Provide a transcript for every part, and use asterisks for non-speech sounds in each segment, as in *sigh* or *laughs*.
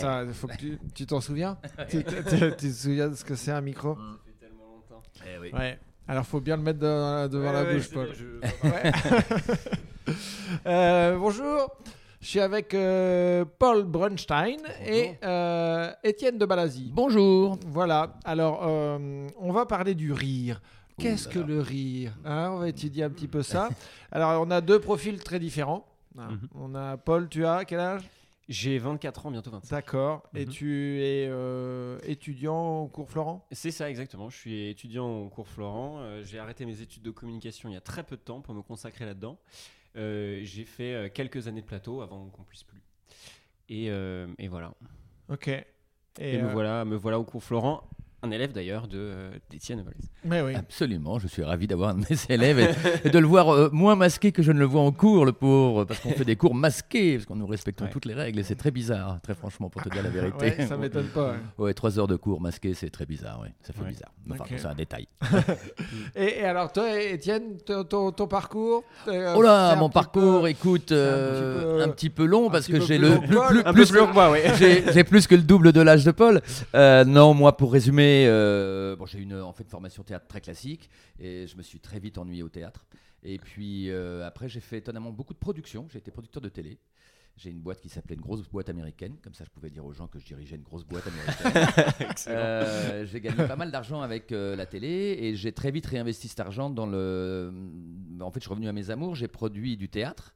ça. Faut que tu tu t'en souviens *laughs* tu, tu- tu- tu te souviens de ce que c'est un micro Mm. Ça fait tellement longtemps. Eh oui. Ouais. Alors faut bien le mettre devant la Ouais, bouche, Paul. je-. *laughs* *laughs* Euh, bonjour. Je suis avec euh, Paul Brunstein et euh, Étienne de Balazy. Bonjour. Voilà. Alors, euh, on va parler du rire. Qu'est-ce que le rire Hein, On va étudier un petit peu ça. Alors, on a deux profils très différents. Mhm. On a Paul, tu as quel âge? J'ai 24 ans, bientôt 25. D'accord. Et Mhm. tu es euh, étudiant au cours Florent? C'est ça exactement, je suis étudiant au cours Florent, Euh, j'ai arrêté mes études de communication il y a très peu de temps pour me consacrer là-dedans. Euh, j'ai fait quelques années de plateau avant qu'on puisse plus. Et, et voilà. Ok. Et, Et, me, voilà, me voilà au cours Florent, un élève d'ailleurs de euh, d'Étienne. Mais oui. Absolument, je suis ravi d'avoir un de mes élèves et, et de le voir euh, moins masqué que je ne le vois en cours, le pauvre, parce qu'on fait des cours masqués, parce qu'on nous respectons Ouais. toutes les règles et c'est très bizarre, très franchement, pour te dire la vérité. Ouais, ça m'étonne pas. ouais. Ouais, trois heures de cours masqués, c'est très bizarre, ouais. ça fait Ouais. bizarre. Enfin, c'est un détail. *laughs* Et, et alors, toi, Étienne, ton, ton- ton parcours euh, Oh là, mon parcours, peu- écoute, un euh, petit peu- un petit peu long parce que j'ai plus le plus, que moi, oui. j'ai plus que le double de l'âge de Paul. Euh, non, moi, pour résumer, euh, bon, j'ai une en fait formation théâtre très classique et je me suis très vite ennuyé au théâtre. Et puis euh, après, j'ai fait étonnamment beaucoup de productions. J'ai été producteur de télé. J'ai une boîte qui s'appelait une grosse boîte américaine, comme ça je pouvais dire aux gens que je dirigeais une grosse boîte américaine. *laughs* Euh, j'ai gagné pas mal d'argent avec euh, la télé et j'ai très vite réinvesti cet argent dans le. En fait, je suis revenu à mes amours. J'ai produit du théâtre.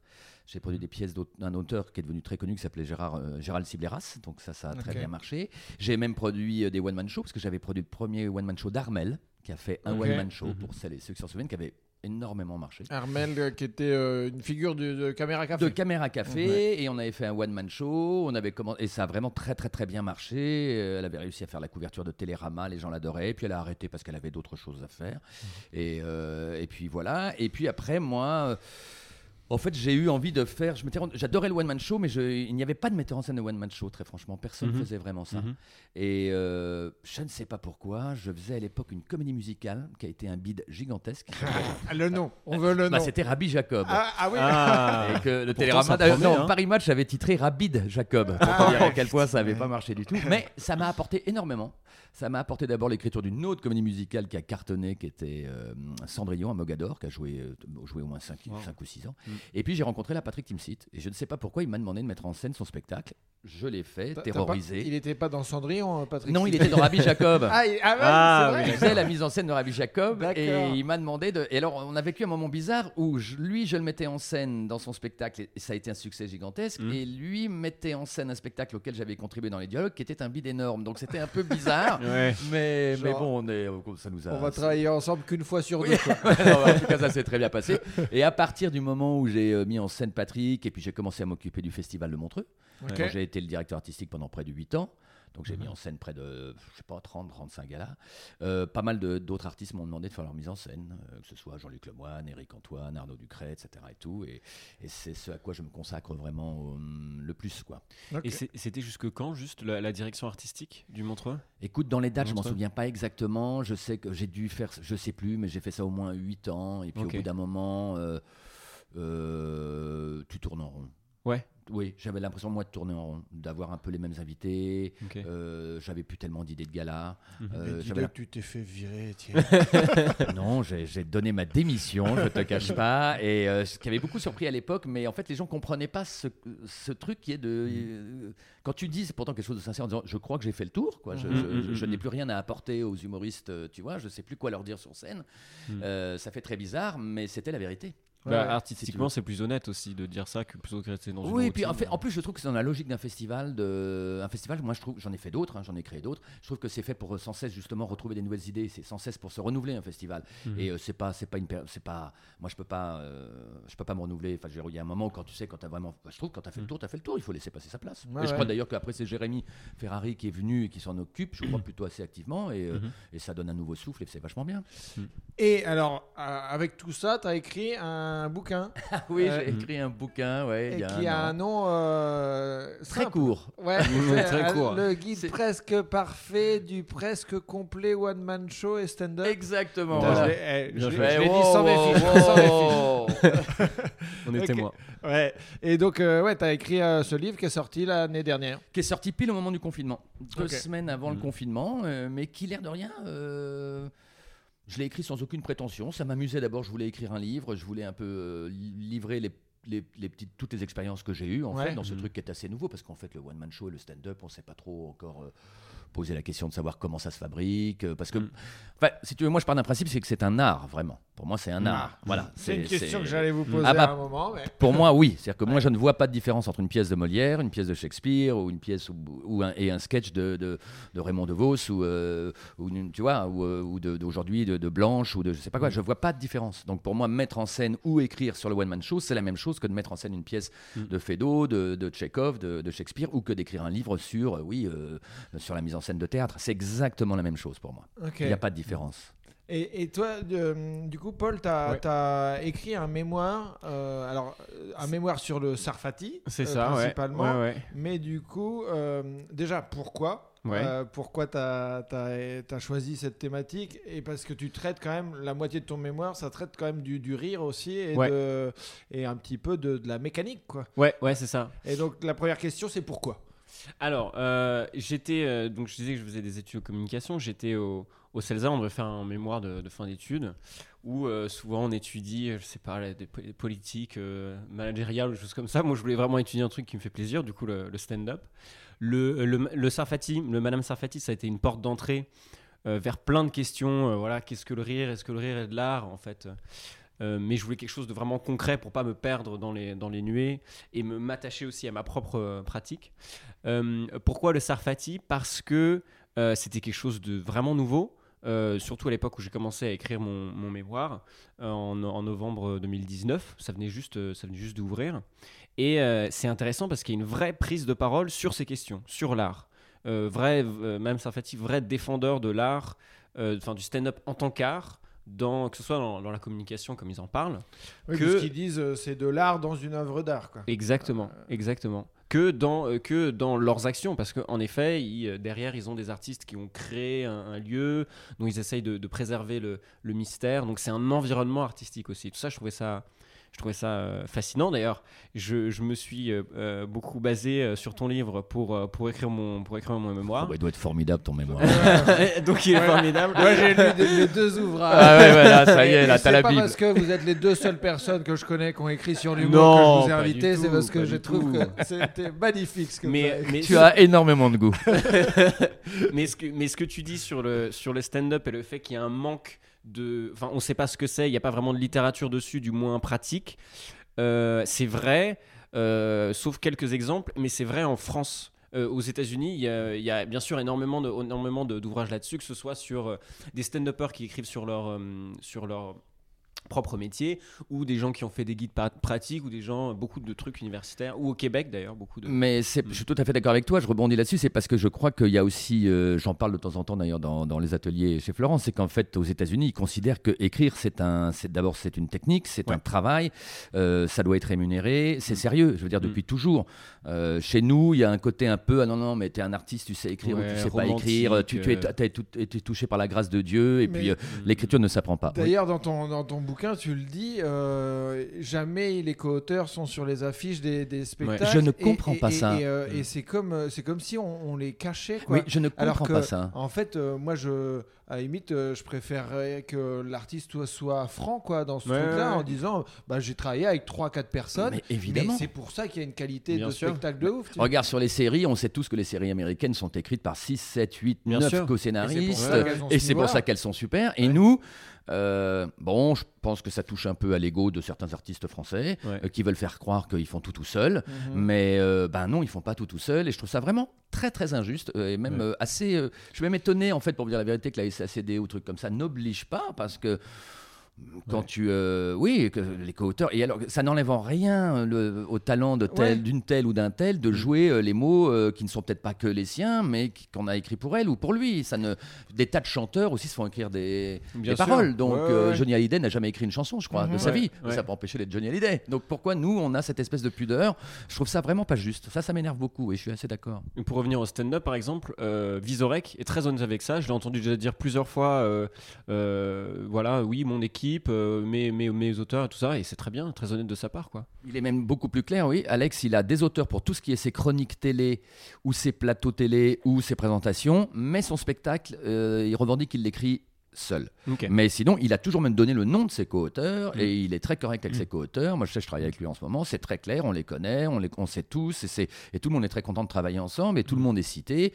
J'ai produit des pièces d'un auteur qui est devenu très connu qui s'appelait Gérard, euh, Gérald Sibleras. Donc ça, ça a très bien marché. J'ai même produit euh, des one-man shows parce que j'avais produit le premier one-man show d'Armel qui a fait un one-man show Mhm. pour celles et ceux qui s'en souviennent qui avait énormément marché. Armel, euh, qui était euh, une figure de, de caméra café. De caméra café et on avait fait un one man show. On avait et ça a vraiment très très très bien marché. Euh, Elle avait réussi à faire la couverture de Télérama, les gens l'adoraient. Puis elle a arrêté parce qu'elle avait d'autres choses à faire. Et, euh, et puis voilà. Et puis après moi. En fait, j'ai eu envie de faire. Je m'étais rendu- J'adorais le one man show, mais je- il n'y avait pas de metteur en scène de one man show. Très franchement, personne ne Mhm. faisait vraiment ça. Mhm. Et euh, je ne sais pas pourquoi. Je faisais à l'époque une comédie musicale qui a été un bid gigantesque. *laughs* Le nom, on veut le Bah, nom. C'était Rabbi Jacob. ah, ah oui. Ah, Et que le Télérama, promet, non, hein. Paris Match avait titré Rabid Jacob, pour Ah te dire ouais. à quel point ça n'avait pas marché du tout. Mais ça m'a apporté énormément. Ça m'a apporté d'abord l'écriture d'une autre comédie musicale qui a cartonné, qui était euh, Cendrillon à Mogador, qui a joué, euh, joué au moins 5, Wow. ou 6 ans. Mm. Et puis j'ai rencontré là Patrick Timsit, et je ne sais pas pourquoi il m'a demandé de mettre en scène son spectacle. Je l'ai fait, T'as- t'as pas- terrorisé. Il n'était pas dans Cendrillon, euh, Patrick Non, il était dans Rabbi *laughs* Jacob. Ah, il- ah ouais, Ah, c'est Il vrai. faisait la mise en scène de Rabbi Jacob D'accord. et il m'a demandé de. Et alors, on a vécu un moment bizarre où je- lui, je le mettais en scène dans son spectacle et ça a été un succès gigantesque. Mhm. Et lui mettait en scène un spectacle auquel j'avais contribué dans les dialogues qui était un bide énorme. Donc c'était un peu bizarre. *laughs* Ouais. mais, mais Genre, bon, on est, ça nous a. On va travailler ensemble qu'une fois sur Oui. deux. quoi. *laughs* Non, en tout cas, ça s'est très bien passé. Et à partir du moment où j'ai euh, mis en scène Patrick, et puis j'ai commencé à m'occuper du festival de Montreux, J'ai été le directeur artistique pendant près de 8 ans. Donc j'ai Mhm. mis en scène près de, je sais pas, 30, 35 galas. Euh, pas mal d'autres artistes m'ont demandé de faire leur mise en scène, euh, que ce soit Jean-Luc Lemoyne, Éric Antoine, Arnaud Ducret, etc. Et, tout. et, et c'est ce à quoi je me consacre vraiment euh, le plus. Quoi. Et c'était jusque quand, juste, la, la direction artistique du Montreux? Écoute, dans les dates, je m'en souviens pas exactement. Je sais que j'ai dû faire, je sais plus, mais j'ai fait ça au moins 8 ans. Et puis au bout d'un moment, euh, tu tournes en rond. Ouais. Oui, j'avais l'impression, moi, de tourner en rond, d'avoir un peu les mêmes invités. Euh, j'avais plus tellement d'idées de gala. Mhm. Euh, dis tu t'es fait virer, tiens. *laughs* Non, j'ai donné ma démission, je te cache pas. Et euh, ce qui avait beaucoup surpris à l'époque, mais en fait, les gens comprenaient pas ce, ce truc qui est de. euh, quand tu dis, c'est pourtant quelque chose de sincère en disant Je crois que j'ai fait le tour, quoi. Je, Mhm, je- mhm, je- je mhm. n'ai plus rien à apporter aux humoristes, tu vois. Je sais plus quoi leur dire sur scène. Mhm. Euh, ça fait très bizarre, mais c'était la vérité. Bah, Ouais. artistiquement, c'est plus honnête aussi de dire ça que plutôt que rester dans une Oui, et puis en, fait, en plus, je trouve que c'est dans la logique d'un festival. De... Un festival, moi, je trouve, j'en ai fait d'autres, hein, j'en ai créé d'autres. Je trouve que c'est fait pour euh, sans cesse justement retrouver des nouvelles idées. C'est sans cesse pour se renouveler un festival. Mhm. Et euh, c'est pas, c'est pas une, c'est pas. Moi, je peux pas, euh, je peux pas me renouveler. Enfin, il y a un moment où quand tu sais, quand t'as vraiment, bah, je trouve, que quand t'as fait le Mhm. tour, t'as fait le tour. Il faut laisser passer sa place. Ouais, et je crois d'ailleurs qu'après c'est Jérémy Ferrari qui est venu et qui s'en occupe. Je crois plutôt assez activement et, euh, Mhm. et ça donne un nouveau souffle et c'est vachement bien. Et alors, euh, avec tout ça, tu as écrit un un bouquin *laughs* Ah oui, Euh, j'ai écrit un bouquin, ouais. il et y a qui un a un nom euh, très court. Ouais, *laughs* Très court. Le guide presque parfait du presque complet one man show et stand-up. Exactement. Voilà. je l'ai- eh, dit sans mes sans fiches. *laughs* On est Ok. témoins. Ouais. Et donc, euh, ouais, t'as écrit euh, ce livre qui est sorti l'année dernière. qui est sorti pile au moment du confinement, deux semaines avant le Mhm. confinement, euh, mais qui l'air de rien. Je l'ai écrit sans aucune prétention. Ça m'amusait d'abord. Je voulais écrire un livre. Je voulais un peu euh, li- livrer les, les- les petites, toutes les expériences que j'ai eues en Ouais. fait dans ce Mhm. truc qui est assez nouveau parce qu'en fait le one man show et le stand-up, on sait pas trop encore. euh, poser la question de savoir comment ça se fabrique euh, parce que Mhm. si tu veux moi je pars d'un principe c'est que c'est un art vraiment pour moi c'est un art voilà C'est une question que j'allais vous poser Ah bah, à un moment. Mais... *laughs* pour moi, oui. C'est-à-dire que moi, je ne vois pas de différence entre une pièce de Molière, une pièce de Shakespeare, ou une pièce ou, ou un, et un sketch de, de, de Raymond DeVos, ou, euh, ou tu vois, ou, euh, ou d'aujourd'hui de, de Blanche, ou de je sais pas quoi. Je vois pas de différence. Donc pour moi, mettre en scène ou écrire sur le one man show, c'est la même chose que de mettre en scène une pièce Mm. de Feydeau, de, de Tchekhov, de, Shakespeare, ou que d'écrire un livre sur, euh, oui, euh, sur la mise en scène de théâtre. C'est exactement la même chose pour moi. Il n'y a pas de différence. Et, et toi, euh, du coup, Paul, tu as, Ouais. écrit un mémoire, euh, alors un mémoire sur le Sarfati, C'est euh, ça, principalement. Ouais, ouais. Mais du coup, euh, déjà, pourquoi Ouais. Euh, Pourquoi tu as, choisi cette thématique? Et parce que tu traites quand même, la moitié de ton mémoire, ça traite quand même du, du rire aussi et, Ouais. de, et un petit peu de, de la mécanique. quoi. Ouais, ouais, c'est ça. Et donc, la première question, c'est pourquoi? Alors, euh, j'étais, euh, donc je disais que je faisais des études de communication. J'étais au, au CELSA, on devait faire un mémoire de, fin d'études où euh, souvent on étudie, je sais pas, des po- des politiques euh, managériales ou choses comme ça. Moi, je voulais vraiment étudier un truc qui me fait plaisir, du coup, le, stand-up. Le, le, le Sarfati, le Madame Sarfati, ça a été une porte d'entrée euh, vers plein de questions. euh, voilà, qu'est-ce que le rire Est-ce que le rire est de l'art en fait Euh, mais je voulais quelque chose de vraiment concret pour pas me perdre dans les, dans les nuées et me m'attacher aussi à ma propre euh, pratique. Euh, pourquoi le Sarfati? Parce que euh, c'était quelque chose de vraiment nouveau. Euh, surtout à l'époque où j'ai commencé à écrire mon, mémoire euh, en, novembre 2019, ça venait juste, euh, ça venait juste d'ouvrir. Et c'est intéressant parce qu'il y a une vraie prise de parole sur ces questions, sur l'art. Vrai, même Sarfati, vrai défendeur de l'art, enfin du stand-up en tant qu'art, dans, que ce soit dans, dans la communication comme ils en parlent, Oui, Que- parce qu'ils disent euh, c'est de l'art dans une œuvre d'art. quoi. Exactement, exactement. Que dans, euh, que dans leurs actions, parce qu'en effet, ils, euh, derrière, ils ont des artistes qui ont créé un, un lieu, dont ils essayent de, de préserver le, le mystère. Donc c'est un environnement artistique aussi. Tout ça, je trouvais ça, je trouvais ça euh, fascinant. D'ailleurs, je, je me suis euh, euh, beaucoup basé euh, sur ton livre pour, euh, pour, écrire, mon, pour écrire mon mémoire. Oh, bah, il doit être formidable ton mémoire. *laughs* Donc il est formidable. Moi, j'ai lu des- les deux ouvrages. ah ouais, voilà, ça y est, là, t'as c'est la pas Bible. parce que vous êtes les deux seules personnes que je connais qui ont écrit sur l'humour Non, que je vous ai invité, c'est parce que je trouve tout. que c'était magnifique ce que Mais, mais Tu as énormément de goût. *laughs* mais, ce que, mais ce que tu dis sur le, sur le stand-up et le fait qu'il y a un manque on ne sait pas ce que c'est, il n'y a pas vraiment de littérature dessus, du moins pratique. Euh, c'est vrai, euh, sauf quelques exemples, mais c'est vrai en France. Euh, aux États-Unis, il y, a- bien sûr énormément énormément d'ouvrages là-dessus, que ce soit sur des stand-uppers qui écrivent sur leur, sur leur propre métier, ou des gens qui ont fait des guides pratiques, ou des gens, beaucoup de trucs universitaires, ou au Québec d'ailleurs, beaucoup de. Mais c'est- je suis tout à fait d'accord avec toi. Je rebondis là-dessus. C'est parce que je crois qu'il y a aussi, euh, j'en parle de temps en temps d'ailleurs dans, dans les ateliers chez Florence, c'est qu'en fait aux États-Unis, ils considèrent que écrire c'est un, c'est d'abord c'est une technique, c'est Ouais. un travail, euh, ça doit être rémunéré, c'est sérieux. Je veux dire Mm. depuis toujours. Euh, chez nous, il y a un côté un peu ah non non, mais t'es un artiste, tu sais écrire ou tu sais pas écrire, tu, tu es, t'as été été touché par la grâce de Dieu et Mais- puis euh, l'écriture ne s'apprend pas. Oui. D'ailleurs, dans ton, dans ton bouquin, tu le dis, euh, jamais les co-auteurs sont sur les affiches des, des spectacles. Je ne comprends et- pas et- ça. Et, euh, et c'est comme, si on, on les cachait. Quoi. Oui, je ne comprends Alors que, pas ça. en fait, moi, je, à la limite, euh, je préférerais que l'artiste soit, soit franc quoi, dans ce Ouais, truc-là, ouais, en disant bah, j'ai travaillé avec 3-4 personnes. Mais évidemment. Mais c'est pour ça qu'il y a une qualité Bien de sûr. spectacle de ouf. Regarde sur les séries, on sait tous que les séries américaines sont écrites par 6, 7, 8, Bien 9 sûr. co-scénaristes. Et c'est pour ça qu'elles sont super. Et nous, euh, bon, je pense que ça touche un peu à l'ego de certains artistes français euh, qui veulent faire croire qu'ils font tout tout seuls. Mhm. Mais euh, ben non, ils font pas tout tout seuls. Et je trouve ça vraiment très très injuste et même assez. je suis même étonné en fait pour vous dire la vérité que la SACD ou truc comme ça n'oblige pas parce que. Quand Ouais. tu, euh, oui, que les co-auteurs. Et alors, ça n'enlève en rien le- au talent de tel, Ouais. d'une telle ou d'un tel de jouer euh, les mots euh, qui ne sont peut-être pas que les siens, mais qu'on a écrit pour elle ou pour lui. Ça ne, des tas de chanteurs aussi se font écrire des, paroles. Donc, Ouais, euh, ouais. Johnny Hallyday n'a jamais écrit une chanson, je crois, de Mhm. sa Ouais, vie. ouais. Ça n'a pas empêché d'être Johnny Hallyday. Donc, pourquoi nous, on a cette espèce de pudeur? Je trouve ça vraiment pas juste. Ça, ça m'énerve beaucoup et je suis assez d'accord. Pour revenir au stand-up, par exemple, euh, Vizorek est très honnête avec ça. Je l'ai entendu déjà dire plusieurs fois. euh, euh, voilà, oui, mon équipe, euh, mes, mes, mes auteurs et tout ça. Et c'est très bien, très honnête de sa part, quoi. Il est même beaucoup plus clair, oui. Alex, il a des auteurs pour tout ce qui est ses chroniques télé, ou ses plateaux télé, ou ses présentations, mais son spectacle, euh, il revendique qu'il l'écrit seul. Mais sinon, il a toujours même donné le nom de ses co-auteurs, Mm. et il est très correct avec Mm. ses co-auteurs. Moi, je sais, je travaille avec lui en ce moment, c'est très clair, on les connaît, on les on sait tous, et, c'est- et tout le monde est très content de travailler ensemble, et tout le monde est cité.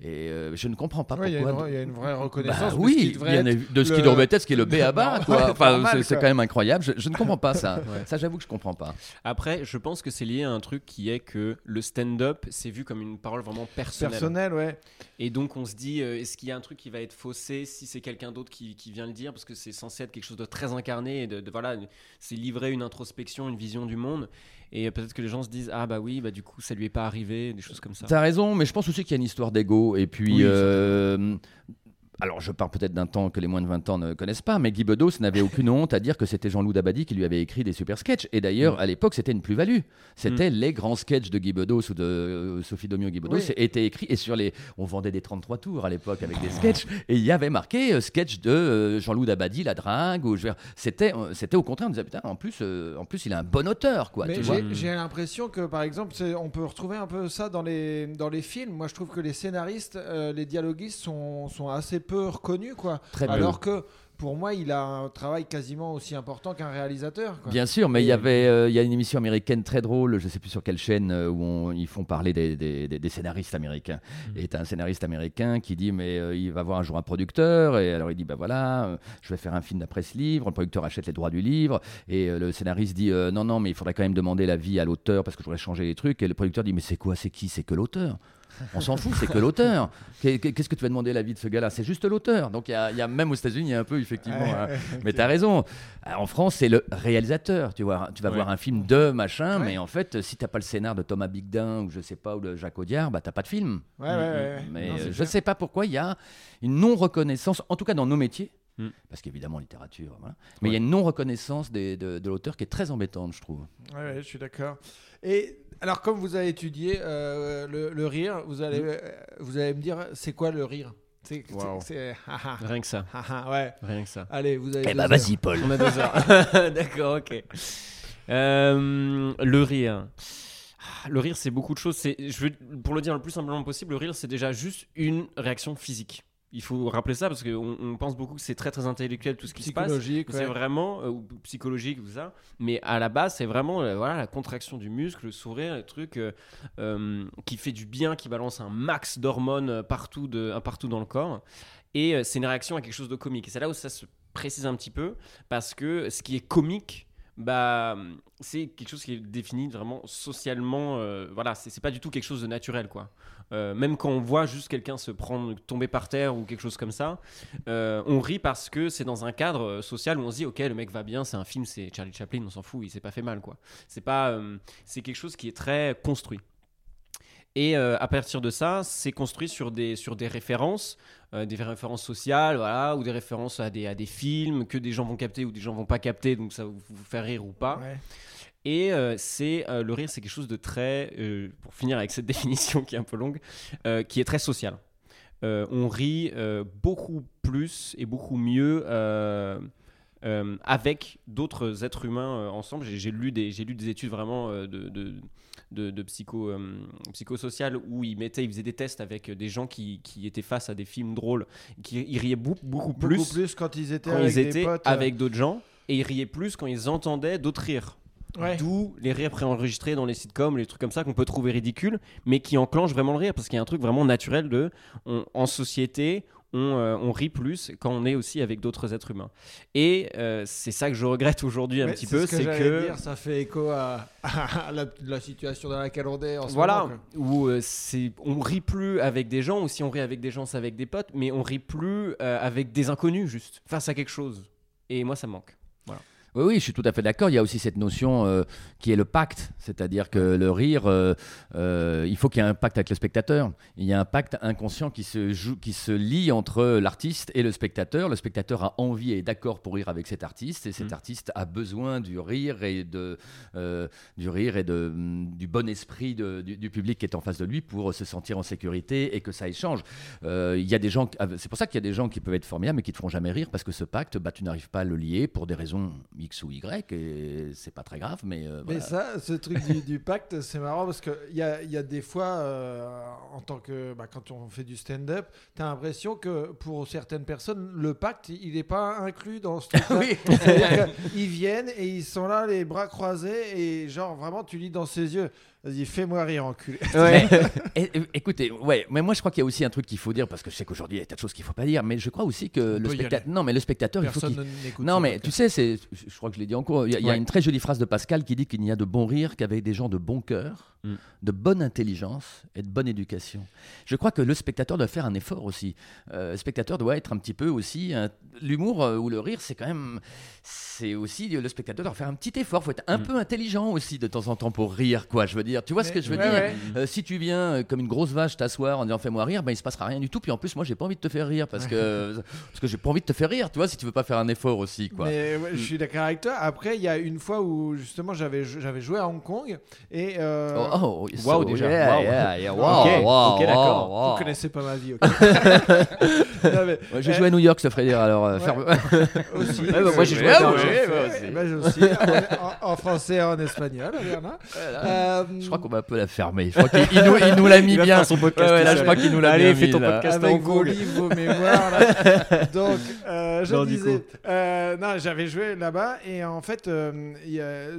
Et euh, je ne comprends pas Ouais, il y a une pourquoi... vraie- il y, a une vraie Bah reconnaissance de ce oui, qui devrait être de ce le- qui devrait être ce qui est le B à bas. Ouais, quoi. *laughs* Enfin, normal, c'est- quand même incroyable. Je, je ne comprends pas ça. *laughs* Ouais. Ça, j'avoue que je comprends pas. Après, je pense que c'est lié à un truc qui est que le stand-up, c'est vu comme une parole vraiment personnelle. personnel, ouais. Et donc, on se dit, euh, est-ce qu'il y a un truc qui va être faussé si c'est quelqu'un d'autre qui, qui vient le dire Parce que c'est censé être quelque chose de très incarné. Et de, de- voilà, c'est livrer une introspection, une vision du monde. Et peut-être que les gens se disent, ah bah oui, bah du coup, ça lui est pas arrivé, des choses comme ça. T'as raison, mais je pense aussi qu'il y a une histoire d'ego. Et puis, Oui, euh, alors je parle peut-être d'un temps que les moins de 20 ans ne connaissent pas, mais Guy Bedos n'avait aucune honte à dire que c'était Jean-Loup Dabadi qui lui avait écrit des super sketchs. Et d'ailleurs, Mm. à l'époque, c'était une plus-value. C'était les grands sketchs de Guy Bedos ou de euh, Sophie Domio Guy Bedos Oui. étaient écrits. Et sur les. On vendait des 33 tours à l'époque avec des sketchs. Et il y avait marqué euh, sketch de euh, Jean-Loup Dabadi, La Drague. Ou, je veux dire, c'était, euh, c'était au contraire, on disait putain, en plus, euh, en plus, il a un bon auteur. Quoi, Mais tu vois. j'ai- j'ai l'impression que, par exemple, c'est- on peut retrouver un peu ça dans les, dans les films. Moi, je trouve que les scénaristes, euh, les dialoguistes sont, sont assez peu reconnus, quoi. Très. Alors que, pour moi, il a un travail quasiment aussi important qu'un réalisateur. Quoi. Bien sûr, mais il y avait, euh, il y a une émission américaine très drôle, je sais plus sur quelle chaîne, euh, où on- ils font parler des, des- des- des scénaristes américains. Mhm. Et t'as un scénariste américain qui dit, mais euh, il va voir un jour un producteur, et alors il dit, bah voilà, euh, je vais faire un film d'après ce livre. Le producteur achète les droits du livre, et euh, le scénariste dit, euh, non non, mais il faudrait quand même demander l'avis à l'auteur parce que je voudrais changer les trucs. Et le producteur dit, mais c'est quoi, c'est qui, c'est que l'auteur? On s'en fout, c'est que l'auteur. Qu'est- Qu'est-ce que tu vas demander l'avis de ce gars-là? C'est juste l'auteur. Donc il y, a- il y a même aux États-Unis, il y a un peu effectivement un- *laughs* mais tu as raison. Euh, En France, c'est le réalisateur. Tu, vois, tu vas Ouais. voir un film de machin, Ouais. mais en fait, si t'as pas le scénar de Thomas Bigdin ou je sais pas, ou de Jacques Audiard, bah t'as pas de film. Ouais. Mais Non, je clair. sais pas pourquoi il y a une non-reconnaissance, en tout cas dans nos métiers, Mm. parce qu'évidemment, littérature, voilà. mais il y a une non-reconnaissance de, de l'auteur qui est très embêtante, je trouve. Ouais, je suis d'accord. Et alors, comme vous avez étudié euh, le, le rire, vous allez, euh, vous allez me dire, c'est quoi le rire? C'est. Wow. c'est- ah, ah, Rien que ça. ah, ah, ouais. Rien que ça. Allez, vous avez. Eh bah vas-y, Paul. On a deux heures. *laughs* D'accord, ok. Euh, le rire. Le rire, c'est beaucoup de choses. C'est, je veux, pour le dire le plus simplement possible, le rire, c'est déjà juste une réaction physique. Il faut rappeler ça parce qu'on on pense beaucoup que c'est très très intellectuel tout ce qui se passe. Psychologique, C'est vraiment euh, psychologique ou ça, mais à la base c'est vraiment euh, voilà la contraction du muscle, le sourire, le truc euh, qui fait du bien, qui balance un max d'hormones partout de partout dans le corps. Et c'est une réaction à quelque chose de comique. Et c'est là où ça se précise un petit peu parce que ce qui est comique bah c'est quelque chose qui est défini vraiment socialement euh, voilà c'est c'est pas du tout quelque chose de naturel quoi Euh, même quand on voit juste quelqu'un se prendre tomber par terre ou quelque chose comme ça euh, on rit parce que c'est dans un cadre euh, social où on se dit ok le mec va bien c'est un film c'est Charlie Chaplin on s'en fout il s'est pas fait mal quoi. C'est pas c'est quelque chose qui est très construit. Et à partir de ça, c'est construit sur des, sur des références, des références sociales, voilà, ou des références à des, à des films que des gens vont capter ou des gens vont pas capter, donc ça vous, vous faire rire ou pas. Et euh, c'est euh, le rire, c'est quelque chose de très, euh, pour finir avec cette *laughs* définition qui est un peu longue, qui est très social. On rit beaucoup plus et beaucoup mieux avec d'autres êtres humains ensemble. J'ai lu, des- j'ai lu des études vraiment de, de, de, de psycho, psychosociales où ils, mettaient, ils faisaient des tests avec des gens qui, qui étaient face à des films drôles, qui ils riaient beaucoup, beaucoup plus Beaucoup plus quand ils étaient quand avec d'autres gens et ils riaient plus quand ils entendaient d'autres rires. Ouais. D'où les rires préenregistrés dans les sitcoms, les trucs comme ça qu'on peut trouver ridicules, mais qui enclenchent vraiment le rire parce qu'il y a un truc vraiment naturel de on- en société. On, euh, on rit plus quand on est aussi avec d'autres êtres humains. Et euh, c'est ça que je regrette aujourd'hui un petit c'est peu, ce que c'est que dire, ça fait écho à, *laughs* à la, la situation dans laquelle on est en ce voilà, moment. quoi. où euh, c'est on rit plus avec des gens, ou si on rit avec des gens, c'est avec des potes, mais on rit plus avec des inconnus juste face à quelque chose. Et moi, ça me manque. Oui, oui, je suis tout à fait d'accord. Il y a aussi cette notion euh, qui est le pacte, c'est-à-dire que le rire, euh, euh, il faut qu'il y ait un pacte avec le spectateur. Il y a un pacte inconscient qui se joue, qui se lie entre l'artiste et le spectateur. Le spectateur a envie et est d'accord pour rire avec cet artiste, et cet Mm. artiste a besoin du rire et de du rire et de, mm, du bon esprit de- du, du public qui est en face de lui pour se sentir en sécurité et que ça échange. Il y a des gens, c'est pour ça qu'il y a des gens qui peuvent être formidables mais qui te feront jamais rire parce que ce pacte, bah, tu n'arrives pas à le lier pour des raisons X ou Y et c'est pas très grave, mais, euh, Mais ça, ce truc du, *laughs* du pacte, c'est marrant parce qu'il y a, y a des fois, euh, en tant que. bah, quand on fait du stand-up, tu as l'impression que pour certaines personnes, le pacte, il n'est pas inclus dans ce truc *laughs* oui. Qu'ils viennent et ils sont là, les bras croisés, et genre vraiment, tu lis dans ses yeux. Vas-y, fais-moi rire, enculé. *laughs* Ouais. Et- et- écoutez, ouais, mais moi je crois qu'il y a aussi un truc qu'il faut dire parce que je sais qu'aujourd'hui il y a tas de choses qu'il faut pas dire, mais je crois aussi que le spectateur, non, mais le spectateur, il faut Personne qu'il n'écoute. Non, mais tu sais, c'est, je crois que je l'ai dit en cours. Il y a, il y a Ouais. une très jolie phrase de Pascal qui dit qu'il n'y a de bon rire qu'avec des gens de bon cœur, Mm. de bonne intelligence et de bonne éducation. Je crois que le spectateur doit faire un effort aussi. Euh, le spectateur doit être un petit peu aussi. un- L'humour euh, ou le rire, c'est quand même. C'est aussi. Le spectateur doit faire un petit effort. Il faut être un Mm. peu intelligent aussi de temps en temps pour rire, quoi. Je veux dire. Tu vois ce que je veux ouais, dire? ouais. Euh, Si tu viens comme une grosse vache t'asseoir en disant fais-moi rire, ben il se passera rien du tout. Puis en plus, moi, j'ai pas envie de te faire rire parce que *laughs* parce que j'ai pas envie de te faire rire. Tu vois, si tu veux pas faire un effort aussi, quoi. Mais ouais, je suis d'accord avec toi. Après, il y a une fois où justement j'avais j'avais joué à Hong Kong et Oh, oh, Waouh, so- déjà, yeah, waouh. yeah, yeah, Ok, wow, wow, ok, d'accord. wow, wow. vous connaissez pas ma vie. ok. *laughs* Non, mais, Ouais, j'ai euh, joué à New York, ça ferait dire. Alors, euh, Ouais. ferme- *laughs* aussi. Ouais, bah, moi, j'ai joué à aussi. en, en français et en espagnol. Euh, Je crois qu'on va un peu la fermer. Je crois qu'il il nous, il nous l'a mis bien. son podcast Ouais, ouais, tout là, je crois qu'il nous l'a Allez, fais ton podcast. à avec Hong vos Kong. livres, vos mémoires. là. *laughs* Donc, euh, je disais, euh, non, j'avais joué là-bas et en fait, euh,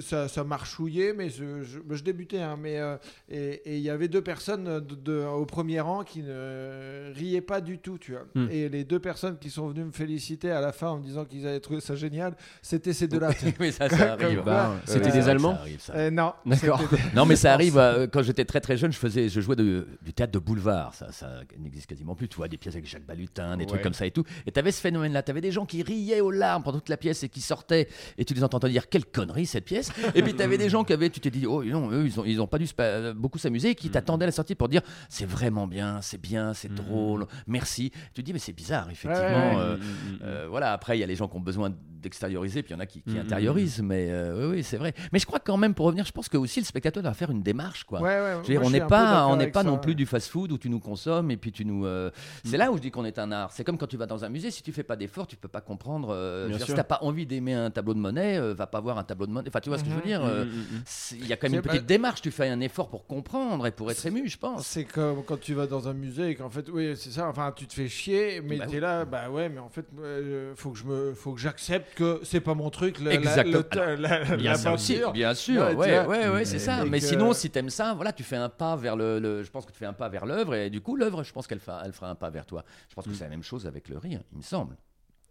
ça, marchouillait, mais je, débutais, hein, mais euh, et et il y avait deux personnes de, de- au premier rang qui ne riaient pas du tout, tu vois. Hmm. Et les deux personnes qui sont venues me féliciter à la fin en me disant qu'ils avaient trouvé ça génial, c'était ces deux-là. *laughs* Oui, ça, ça arrive. quoi, Ouais, c'était des ça Allemands arrive, ça. Euh, non, D'accord. Non, mais ça *laughs* arrive. euh, quand j'étais très très jeune, je faisais, je jouais de- du théâtre de boulevard. Ça, ça n'existe quasiment plus. Tu vois, des pièces avec Jacques Balutin, des trucs comme ça et tout. Et t'avais ce phénomène-là. T'avais des gens qui riaient aux larmes pendant toute la pièce et qui sortaient. Et tu les entendais dire quelle connerie cette pièce. Et puis t'avais des gens qui avaient, tu t'es dit, oh non, eux, ils ont, ils ont pas dû se euh, beaucoup s'amuser, et qui t'attendaient à la sortie pour dire, c'est vraiment bien, c'est bien, c'est Mhm. drôle, merci. Tu te dis, mais c'est bizarre, effectivement. Euh, Mm, mm, mm, mm. euh, voilà, après, il y a les gens qui ont besoin d'extérioriser, puis il y en a qui, qui intériorisent, mais euh, oui, oui, c'est vrai. Mais je crois quand même, pour revenir, je pense que aussi le spectateur doit faire une démarche, quoi. Je veux dire, on n'est pas, on n'est pas ça, non plus du fast-food où tu nous consommes et puis tu nous. euh, C'est là où je dis qu'on est un art. C'est comme quand tu vas dans un musée, si tu fais pas d'effort, tu peux pas comprendre. euh, dire, si t'as pas envie d'aimer un tableau de monnaie, euh, va pas voir un tableau de monnaie. Enfin, tu vois ce que je veux Mhm. dire. euh, Mm, mm, mm. c'est- Il y a quand même une petite démarche. Tu fais un effort pour comprendre et pour être ému, je pense. C'est comme quand tu vas dans un musée et qu'en fait, oui, c'est ça. Enfin, tu te fais chier, mais Bah t'es oui. là, bah ouais, mais en fait, euh, faut que je me, faut que j'accepte que c'est pas mon truc. La, Exactement. la, Bien sûr, aussi, bien sûr, Ouais, ouais, ouais, ouais, c'est ça. Mais que- sinon, si t'aimes ça, voilà, tu fais un pas vers le, le- Je pense que tu fais un pas vers l'œuvre et du coup, l'œuvre, je pense qu'elle fera, elle fera un pas vers toi. Je pense que Mm. c'est la même chose avec le rire, il me semble.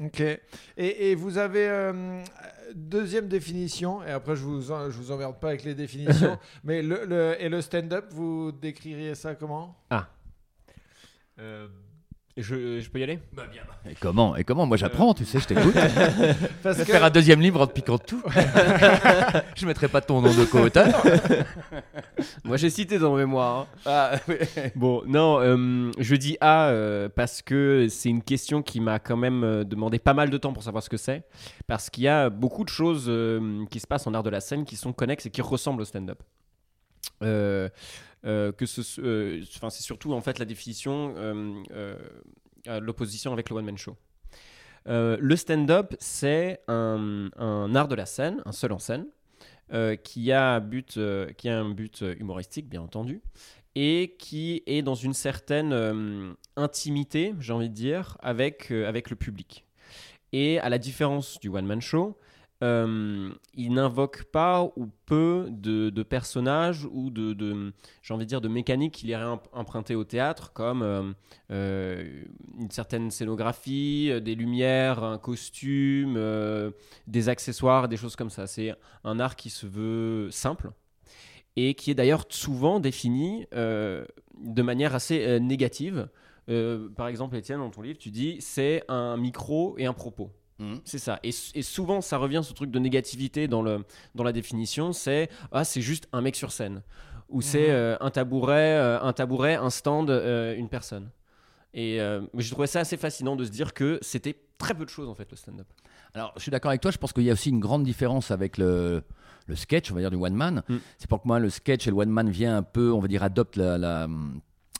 Ok. Et, et vous avez euh, deuxième définition, et après je vous, en- je vous emmerde pas avec les définitions, *laughs* mais le, le- et le stand-up, vous décririez ça comment? Euh, je, je peux y aller? Et comment Et comment? Moi, j'apprends, tu sais, je t'écoute. *laughs* Parce Je vais que faire un deuxième livre en te piquant tout. *laughs* je mettrai pas ton nom de co-auteur. *laughs* Moi j'ai cité dans mon mémoire. hein. Ah, oui. Bon, non, euh, je dis A euh, parce que c'est une question qui m'a quand même euh, demandé pas mal de temps pour savoir ce que c'est. Parce qu'il y a beaucoup de choses euh, qui se passent en art de la scène qui sont connexes et qui ressemblent au stand-up. Euh, que ce, euh, c'est surtout en fait la définition, euh, euh, à l'opposition avec le one-man show. Euh, le stand-up, c'est un, art de la scène, un seul en scène, euh, qui, a but, euh, qui a un but euh, humoristique, bien entendu, et qui est dans une certaine euh, intimité, j'ai envie de dire, avec, euh, avec le public. Et à la différence du one-man show, euh, il n'invoque pas ou peu de, personnages ou de, j'ai envie de dire, de mécaniques qu'il irait emp- emprunter au théâtre, comme euh, euh, une certaine scénographie, des lumières, un costume, des accessoires, des choses comme ça. C'est un art qui se veut simple et qui est d'ailleurs souvent défini de manière assez négative. Par exemple, Étienne, dans ton livre, tu dis c'est un micro et un propos. Mhm. C'est ça. Et, souvent, ça revient ce truc de négativité dans, le, dans la définition. C'est ah, c'est juste un mec sur scène. Ou c'est Mhm. euh, un tabouret, euh, un tabouret, un stand, euh, une personne. Et j'ai trouvé ça assez fascinant de se dire que c'était très peu de choses en fait le stand-up. Alors, je suis d'accord avec toi. Je pense qu'il y a aussi une grande différence avec le, le sketch, on va dire, du one man. Mm. C'est pour que moi, le sketch et le one man vient un peu, on va dire, adopte la. la-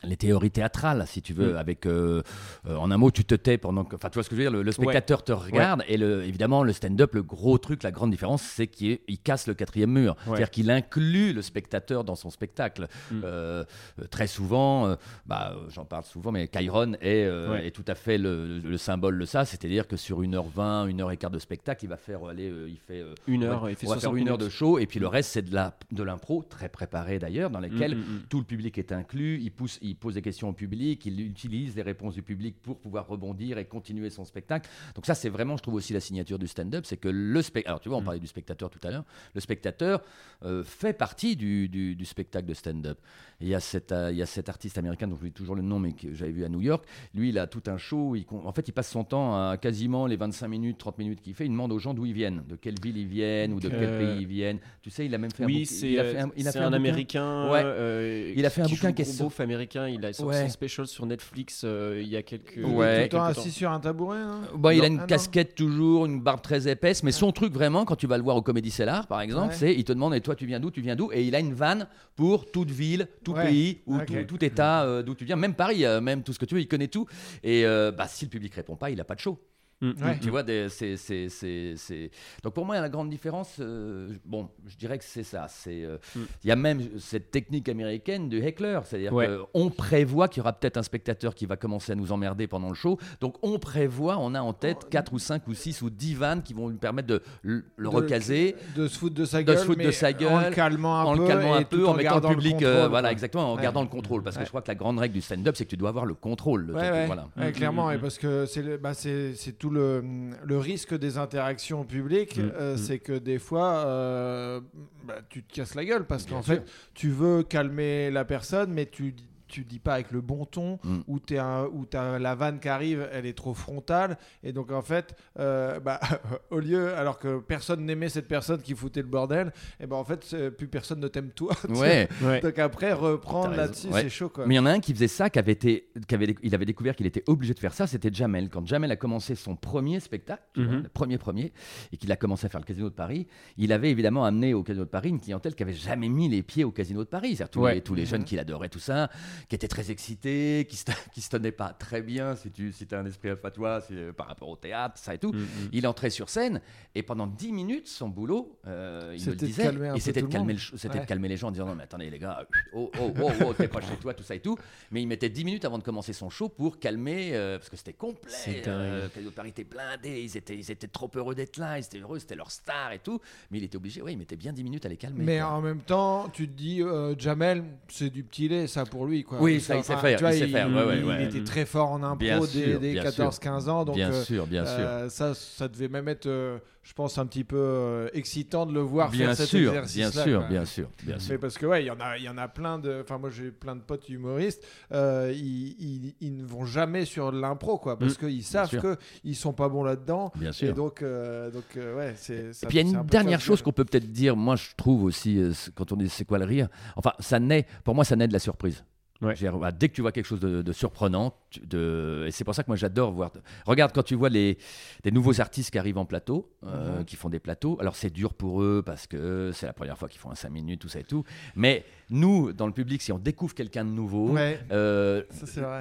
les théories théâtrales, si tu veux, Mm. avec euh, euh, en un mot, tu te tais pendant que, enfin, tu vois ce que je veux dire, le, le spectateur te regarde et le, évidemment le stand-up, le gros truc, la grande différence, c'est qu'il il casse le quatrième mur, c'est-à-dire qu'il inclut le spectateur dans son spectacle. Mm. Euh, très souvent, bah, j'en parle souvent, mais Kyron est, tout à fait le, le symbole de ça, c'est-à-dire que sur 1h20, 1h15 de spectacle, il va faire aller, il fait Une heure, il fait on va faire 60 une heure de show et puis le reste c'est de la de l'impro très préparé d'ailleurs dans Mm, mm, mm. tout le public est inclus, il pousse il pose des questions au public, il utilise les réponses du public pour pouvoir rebondir et continuer son spectacle. Donc ça c'est vraiment je trouve aussi la signature du stand-up, c'est que le spectateur alors tu vois on Mm. parlait du spectateur tout à l'heure, le spectateur euh, fait partie du, du- du spectacle de stand-up. Et Il y, a cet, euh, il y a cet artiste américain dont j'oublie toujours le nom, mais que j'avais vu à New York. Lui, il a tout un show. Il, en fait, il passe son temps à quasiment les 25 minutes, 30 minutes qu'il fait. Il demande aux gens d'où ils viennent, de quelle ville ils viennent ou de quel Euh, pays ils viennent. Tu sais, il a même fait un Oui, bouquin- c'est il a fait un, il a c'est fait un, bouquin. américain. Ouais. Il a fait un qui bouquin qui est beauf américain. Il a sorti Ouais. son special sur Netflix euh, il y a quelques. Il est Ouais. tout le temps assis sur un tabouret. hein Bon, il a une Ah, non. casquette toujours, une barbe très épaisse, mais son truc vraiment, quand tu vas le voir au Comedy Cellar, par exemple, Ouais. c'est il te demande et toi tu viens d'où, tu viens d'où, et il a une vanne pour toute ville, tout Ouais. pays ou tout, tout état euh, d'où tu viens, même Paris, euh, même tout ce que tu veux, il connaît tout. Et euh, bah, si le public répond pas, il a pas de show. Mm, Ouais. Tu vois, des- c'est, c'est, c'est, c'est- Donc pour moi, la grande différence, euh, bon, je dirais que c'est ça. C'est, euh, il Mm. y a même cette technique américaine du heckler, c'est-à-dire Ouais. qu'on prévoit qu'il y aura peut-être un spectateur qui va commencer à nous emmerder pendant le show. Donc on prévoit, on a en tête Oh. 4 ou 5 ou 6 ou 10 vannes qui vont lui permettre de le, De- recaser. De se foutre de sa De gueule. se foutre de En le calmant un en peu. le calmant un peu, tout en mettant gardant le public, euh, contrôle, voilà, exactement, en Ouais. gardant le contrôle. Parce que je crois que la grande règle du stand-up, c'est que tu dois avoir le contrôle. de Ouais, ton- ouais. Voilà. Ouais, Mm, clairement, mm, et mm. parce que c'est le, bah, c'est, c'est tout le, le risque des interactions publiques, Mm, euh, mm. c'est que des fois, euh, bah, tu te casses la gueule parce qu'en fait, tu veux calmer la personne, mais tu tu dis pas avec le bon ton Mm. ou t'es un, ou t'as la vanne qui arrive elle est trop frontale et donc en fait euh, bah, *laughs* au lieu alors que personne n'aimait cette personne qui foutait le bordel et ben en fait plus personne ne t'aime toi tu *laughs* Ouais. Ouais. donc après reprendre là-dessus Ouais. c'est chaud quoi Mais il y en a un qui faisait ça, qui avait été, qui avait, il avait découvert qu'il était obligé de faire ça, c'était Jamel. Quand Jamel a commencé son premier spectacle, vois, Mhm. le premier premier, et qu'il a commencé à faire le Casino de Paris, il avait évidemment amené au Casino de Paris une clientèle qui avait jamais mis les pieds au Casino de Paris, c'est-à-dire tous, Ouais. les, tous les Mhm. jeunes qui l'adoraient, tout ça, qui étaient très excités, qui se, *laughs* qui se tenaient pas très bien, si tu si as un esprit alpha-toi, si- euh, par rapport au théâtre, ça et tout. Mm, mm. Il entrait sur scène et pendant 10 minutes, son boulot, euh, il me le disait, et c'était de, le calmer monde. le- c'était Ouais. de calmer les gens en disant non mais attendez les gars, oh oh oh, oh *laughs* t'es pas chez toi, tout ça et tout. Mais il mettait 10 minutes avant de commencer son show pour calmer, euh, parce que c'était complet. Euh, Paris était blindé, ils étaient, ils étaient trop heureux d'être là, ils étaient heureux, c'était leur star et tout. Mais il était obligé, ouais, il mettait bien 10 minutes à les calmer. Mais quoi. en même temps, tu te dis, euh, Jamel, c'est du petit lait, ça pour lui. Quoi. Oui, ça, il sait faire, tu vois, il sait faire, ouais, ouais, il ouais. était très fort en impro Bien dès, sûr, dès bien 14-15 ans. Donc, bien euh, sûr, bien sûr. euh, ça, ça devait même être, euh, je pense, un petit peu excitant de le voir Bien faire cet sûr, bien exercice-là. sûr, quoi. bien sûr, bien Mais sûr. parce que ouais, il y en a, y en a plein de. Enfin, moi j'ai plein de potes humoristes. ils, ne vont jamais sur l'impro, quoi, parce Mm, qu'ils savent sûr. que ils sont pas bons là-dedans. Bien Et sûr. donc, euh, donc euh, ouais, c'est. ça- Et puis il y a un une dernière chose qu'on peut peut-être dire, moi je trouve aussi, quand on dit c'est quoi le rire, enfin ça naît, pour moi ça naît de la surprise. Ouais. Voilà, dès que tu vois quelque chose de, de surprenant, tu- de, et c'est pour ça que moi j'adore voir. Regarde quand tu vois les des nouveaux artistes qui arrivent en plateau, euh, Mhm. qui font des plateaux. Alors c'est dur pour eux parce que c'est la première fois qu'ils font un 5 minutes, tout ça et tout. Mais nous, dans le public, si on découvre quelqu'un de nouveau, Ouais, euh,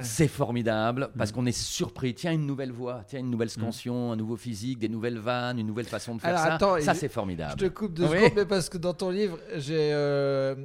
c'est formidable parce Mm. qu'on est surpris. Tiens, une nouvelle voix, tiens, une nouvelle scansion, un nouveau physique, des nouvelles vannes, une nouvelle façon de faire Alors, ça. attends, ça, c'est Je formidable. te coupe deux Oui. secondes, mais parce que dans ton livre, j'ai. euh,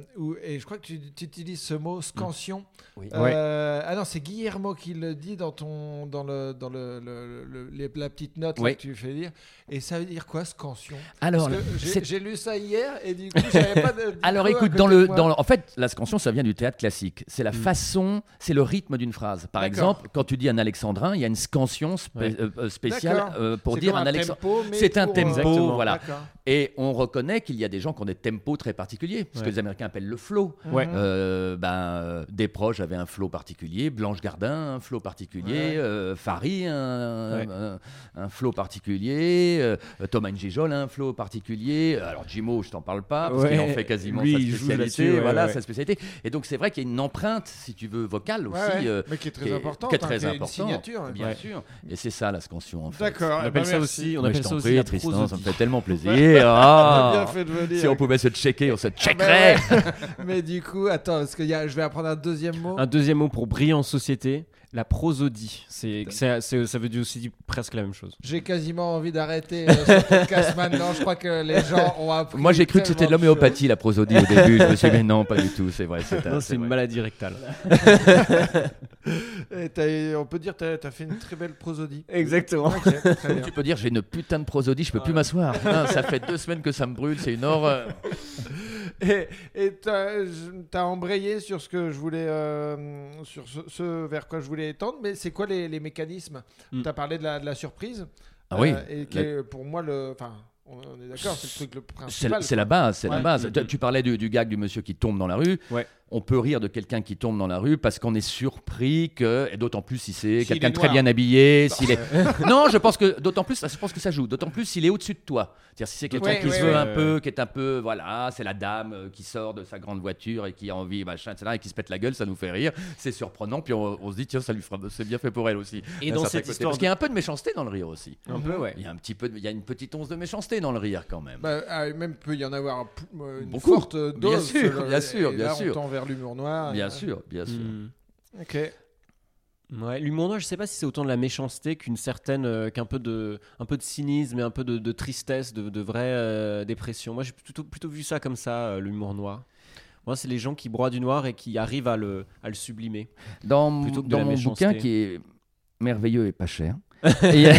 et je crois que tu, tu utilises ce mot, scansion. Oui. Euh, Ah non, c'est Guillermo qui le dit dans, ton, dans, le, dans le, le- le- les- la petite note là, que tu fais lire. Et ça veut dire quoi, scansion? Alors, Parce j'ai- lu ça hier et du coup, pas de. *laughs* Alors écoute, dans le, de dans en fait, la scansion, ça vient du théâtre classique. C'est la Mm. façon, c'est le rythme d'une phrase. Par exemple, quand tu dis un alexandrin, il y a une scansion spé- euh, euh, spéciale euh, pour dire un alexandrin. C'est un tempo, Exactement. voilà. Et on reconnaît qu'il y a des gens qui ont des tempos très particuliers, ce que les Américains appellent le flow. Ouais. Euh, ben, des proches avaient un flow particulier, Blanche Gardin, un flow particulier, Ouais. Fary, un, Ouais. un, un flow particulier, Thomas Njijol, un flow particulier. Alors Jimo, je t'en parle pas, parce qu'il en fait quasiment Lui, sa il joue spécialité. ouais, voilà, sa spécialité. Et donc c'est vrai qu'il y a une empreinte, si tu veux, vocale aussi. Ouais, ouais, euh, mais qui est très importante. qui est hein, très signature. hein. Bien Ouais. sûr. Et c'est ça la scansion en fait. D'accord. On eh ben, appelle ça merci. aussi, on appelle ça aussi Tristan, ça me fait tellement plaisir. *laughs* Ah. bien si on pouvait se checker, on se Ah ben checkerait. ouais. *laughs* Mais du coup, attends, parce que y a- je vais apprendre un deuxième mot? Un deuxième mot pour briller en société, la prosodie. C'est, c'est- c'est- ça veut dire aussi dire presque la même chose. J'ai quasiment envie d'arrêter euh, ce podcast *laughs* maintenant. Je crois que les gens ont appris. Moi j'ai cru que c'était de l'homéopathie la prosodie au début. Je me suis dit mais *laughs* non, pas du tout, c'est vrai. C'est un- Non, c'est c'est une vrai. maladie rectale. *laughs* Et on peut dire que tu as fait une très belle prosodie. Exactement. Ok, très bien. Tu peux dire j'ai une putain de prosodie, je peux plus m'asseoir. Ça fait deux semaines que ça me brûle, c'est une horreur. Et t'as t'as embrayé sur ce que je voulais, euh, sur ce, ce vers quoi je voulais étendre, mais c'est quoi les, les mécanismes? Mm. Tu as parlé de la, de la surprise. Ah oui. euh, et qui est pour moi le. Enfin, on est d'accord, c'est le truc le principal. c'est la base, c'est la base. Tu, tu parlais du, du gag du monsieur qui tombe dans la rue. Ouais. On peut rire de quelqu'un qui tombe dans la rue parce qu'on est surpris que, et d'autant plus si c'est quelqu'un de très bien habillé, s'il est. *laughs* non, je pense que d'autant plus, je pense que ça joue. D'autant plus s'il est au-dessus de toi. C'est-à-dire si c'est quelqu'un Ouais, qui ouais, se ouais, veut un peu, qui est un peu, voilà, c'est la dame euh, qui sort de sa grande voiture et qui a envie, machin, etc., et qui se pète la gueule, ça nous fait rire. C'est surprenant, puis on, on se dit tiens, ça lui fera, c'est bien fait pour elle aussi. Et dans cette côté. histoire parce qu'il y a un peu de méchanceté dans le rire aussi. Un peu, ouais. Il y a un petit peu, de- il y a une petite once de méchanceté dans le rire quand même. Bah, ah, même peut y en avoir euh, une Beaucoup. forte dose. Bien sûr, euh, bien sûr, bien sûr. Vers l'humour noir. Bien sûr, bien sûr. Hmm. Ok. Ouais, l'humour noir, je sais pas si c'est autant de la méchanceté qu'une certaine, euh, qu'un peu de, un peu de cynisme et un peu de, de tristesse, de, de vraie euh, dépression. Moi, j'ai plutôt, plutôt vu ça comme ça, euh, l'humour noir. Moi, c'est les gens qui broient du noir et qui arrivent à le, à le sublimer. Dans, Plutôt que de dans la mon méchanceté. bouquin qui est merveilleux et pas cher. Et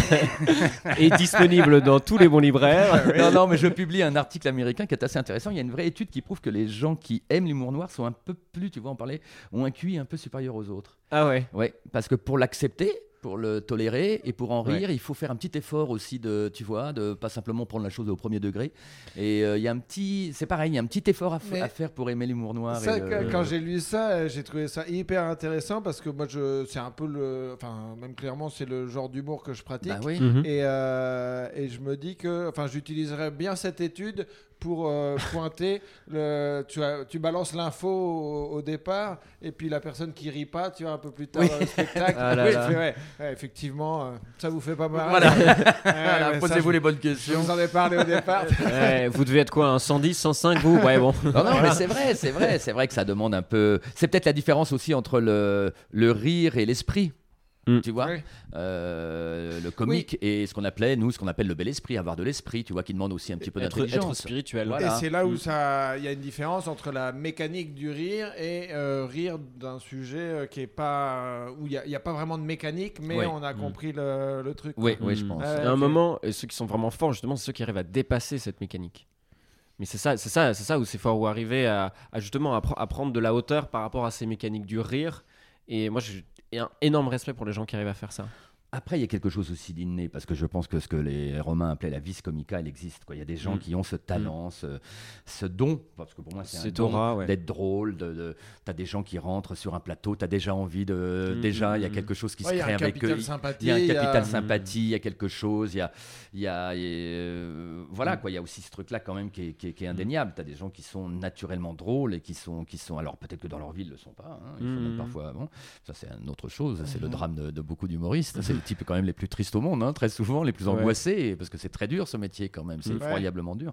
*laughs* Et disponible dans tous les bons libraires. *laughs* non, non, mais je publie un article américain qui est assez intéressant. Il y a une vraie étude qui prouve que les gens qui aiment l'humour noir sont un peu plus, tu vois, en parler, ont un QI un peu supérieur aux autres. Ah ouais. Ouais, parce que pour l'accepter, pour le tolérer et pour en Ouais. rire, il faut faire un petit effort aussi de, tu vois, de pas simplement prendre la chose au premier degré. Et euh, il y a un petit, c'est pareil, il y a un petit effort à, faire pour aimer l'humour noir. Ça, et le- que- quand j'ai lu ça, euh, j'ai trouvé ça hyper intéressant parce que moi, je, c'est un peu le, enfin, même clairement, c'est le genre d'humour que je pratique. Bah oui. Mhm. Et, euh, et je me dis que, enfin, j'utiliserais bien cette étude pour euh, pointer. Le, tu, as- tu balances l'info au, au départ, et puis la personne qui rit pas, tu vois, un peu plus tard Oui. dans le spectacle. *laughs* Ah là Oui, là. tu fais, ouais, ouais, effectivement, euh, ça vous fait pas marrer. Voilà. *laughs* Posez-vous je- les bonnes Je questions. vous en ai parlé au départ. *laughs* Ouais, vous devez être quoi, un 110, 105 vous? Ouais, bon. Non, non, mais c'est vrai, c'est vrai, c'est vrai que ça demande un peu. C'est peut-être la différence aussi entre le, le rire et l'esprit. Mm. Tu vois, Oui. Euh, le comique et ce qu'on appelait nous, ce qu'on appelle le bel esprit, avoir de l'esprit, tu vois, qui demande aussi un petit peu être d'intelligence. spirituel. Voilà. Et c'est là où Mm. ça, il y a une différence entre la mécanique du rire et euh, rire d'un sujet euh, qui est pas euh, où il n'y a, il y a pas vraiment de mécanique, mais Ouais. on a Mm. compris le, le truc. Oui, oui, je pense. Ouais. À un moment, et ceux qui sont vraiment forts, justement, c'est ceux qui arrivent à dépasser cette mécanique. Mais c'est ça, c'est ça, c'est ça où c'est fort, où arriver à, à justement à, pr- à prendre de la hauteur par rapport à ces mécaniques du rire. Et moi, j'ai un énorme respect pour les gens qui arrivent à faire ça. Après, il y a quelque chose aussi d'inné, parce que je pense que ce que les Romains appelaient la vis comica, elle existe. Quoi. Il y a des gens Mm. qui ont ce talent, ce, ce don, parce que pour moi, c'est un don ouais. d'être drôle. De, de- T'as des gens qui rentrent sur un plateau, t'as déjà envie de. Mm, déjà, il y a mm, quelque chose qui Ouais, se il y a crée un avec eux. capital sympathie. Il y a un capital Mm. sympathie, il y a quelque chose, il y a, il y a euh, voilà quoi, il y a aussi ce truc-là quand même qui est, qui est- qui est indéniable. Tu as des gens qui sont naturellement drôles et qui sont, qui sont alors peut-être que dans leur vie ils le sont pas. hein, il faut même parfois, bon, ça c'est une autre chose, c'est le drame de, de beaucoup d'humoristes. Les types quand même les plus tristes au monde, hein, très souvent les plus Ouais. angoissés, parce que c'est très dur ce métier quand même, c'est Mhm. effroyablement dur.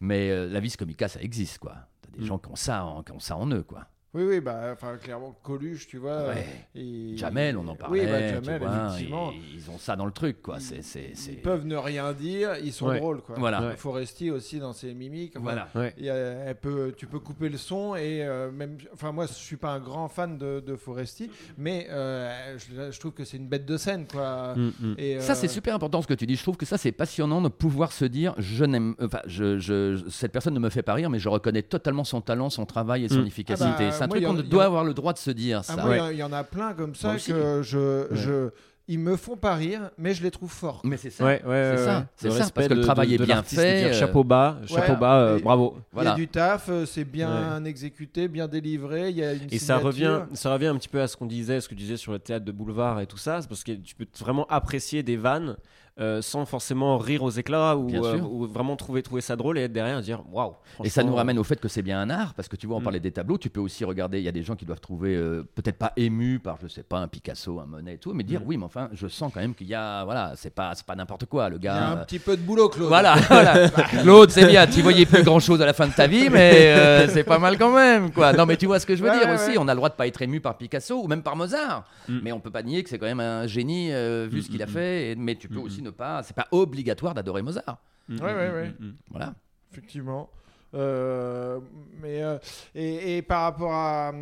Mais euh, la vis comica ça existe quoi. T'as des Mhm. gens qui ont ça, en, qui ont ça en eux quoi. Oui, oui, bah, enfin, clairement, Coluche, tu vois. Ouais. et- Jamel, on en parlait. Oui, bah, tu Jamel, vois, effectivement. et ils ont ça dans le truc quoi. C'est, c'est, c'est- Ils peuvent ne rien dire, ils sont Ouais. drôles, quoi. Voilà. Ouais. Foresti aussi dans ses mimiques. enfin, Voilà. Ouais. il y a- elle peut, tu peux couper le son et euh, même, enfin moi je suis pas un grand fan de, de Foresti, mais euh, je, je trouve que c'est une bête de scène quoi. Mm, mm. Et, Ça, euh, c'est super important ce que tu dis. Je trouve que ça, c'est passionnant de pouvoir se dire je n'aime. Enfin, je, je- cette personne ne me fait pas rire, mais je reconnais totalement son talent, son travail et son Mm. efficacité. Ah bah, moi, truc qu'on doit avoir le droit de se dire Ah, ça. il y en- il y, en a plein comme ça que je, je ils me font pas rire, mais je les trouve forts. Mais c'est ça. Ouais, ouais, c'est ouais, ça, ouais. c'est ça, parce que le travail de- est de bien fait, dire euh, chapeau bas, chapeau Ouais. bas, euh, Et- bravo. Il y a du taf, euh, c'est bien exécuté, bien délivré, il y a une Et ça revient, ça revient un petit peu à ce qu'on disait, ce que tu disais sur le théâtre de boulevard et tout ça, c'est parce que tu peux vraiment apprécier des vannes euh, sans forcément rire aux éclats ou, euh, ou vraiment trouver, trouver ça drôle et être derrière et dire waouh. Et ça nous ramène au fait que c'est bien un art, parce que tu vois, on Mm. parlait des tableaux, tu peux aussi regarder, il y a des gens qui doivent trouver, euh, peut-être pas émus par, je sais pas, un Picasso, un Monet et tout, mais dire, Mm. oui, mais enfin, je sens quand même qu'il y a, voilà, c'est pas, c'est pas n'importe quoi, le Il y a gars. un euh, petit peu de boulot, Claude. Voilà, *laughs* voilà. Claude, c'est bien, tu voyais plus grand chose à la fin de ta vie, *laughs* mais euh, c'est pas mal quand même, quoi. Non, mais tu vois ce que je veux Ouais, dire ouais, aussi, on a le droit de pas être ému par Picasso ou même par Mozart, Mm. mais on peut pas nier que c'est quand même un génie euh, vu ce qu'il a fait, et- mais tu peux aussi ne pas, c'est pas obligatoire d'adorer Mozart. Mm, Ouais, mm, ouais, mm, ouais. mm. Voilà. Effectivement. Euh, mais euh, et, et par rapport à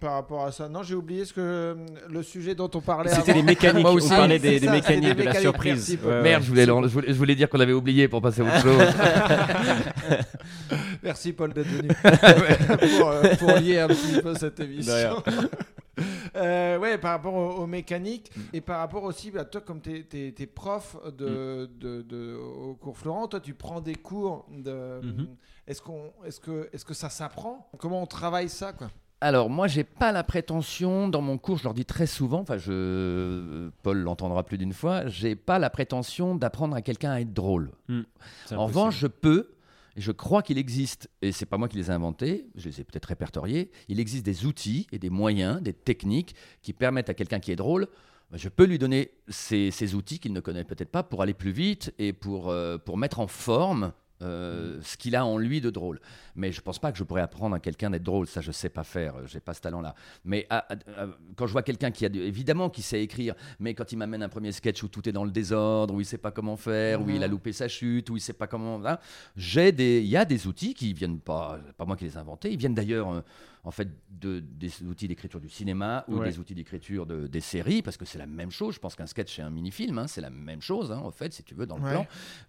par rapport à ça, non, j'ai oublié ce que le sujet dont on parlait. C'était les mécaniques, Moi on aussi. parlait C'est des, des ça, mécaniques, de la surprise. Ouais, ouais. Merde, je voulais, je, voulais, je voulais dire qu'on avait oublié pour passer à autre chose. *laughs* Merci Paul d'être venu *laughs* *laughs* pour, euh, pour lier un petit peu cette émission. *laughs* Euh, ouais, par rapport aux, aux mécaniques Mm. et par rapport aussi, bah, toi, comme tu es, prof de, Mm. de, de- au cours Florent, toi, tu prends des cours. De, Mhm. Est-ce qu'on, est-ce que, est-ce que ça s'apprend? Comment on travaille ça, quoi? Alors, moi, j'ai pas la prétention, dans mon cours, je leur dis très souvent, enfin, je, Paul l'entendra plus d'une fois, j'ai pas la prétention d'apprendre à quelqu'un à être drôle. C'est En revanche, je peux, je crois qu'il existe, et c'est pas moi qui les ai inventés, je les ai peut-être répertoriés, il existe des outils et des moyens, des techniques qui permettent à quelqu'un qui est drôle, bah, je peux lui donner ces, ces outils qu'il ne connaît peut-être pas pour aller plus vite et pour, euh, pour mettre en forme euh, ce qu'il a en lui de drôle. Mais je pense pas que je pourrais apprendre à quelqu'un d'être drôle, ça je sais pas faire, j'ai pas ce talent-là. Mais à- à- à- quand je vois quelqu'un qui a de- évidemment qui sait écrire, mais quand il m'amène un premier sketch où tout est dans le désordre, où il sait pas comment faire, où il a Mhm. loupé sa chute, où il sait pas comment, hein, j'ai des, il y a des outils qui viennent pas, pas moi qui les ai inventés, ils viennent d'ailleurs euh, en fait de, des outils d'écriture du cinéma ou Ouais. des outils d'écriture de, des séries, parce que c'est la même chose. Je pense qu'un sketch c'est un mini-film, hein, c'est la même chose hein, en fait, si tu veux dans le Ouais. plan.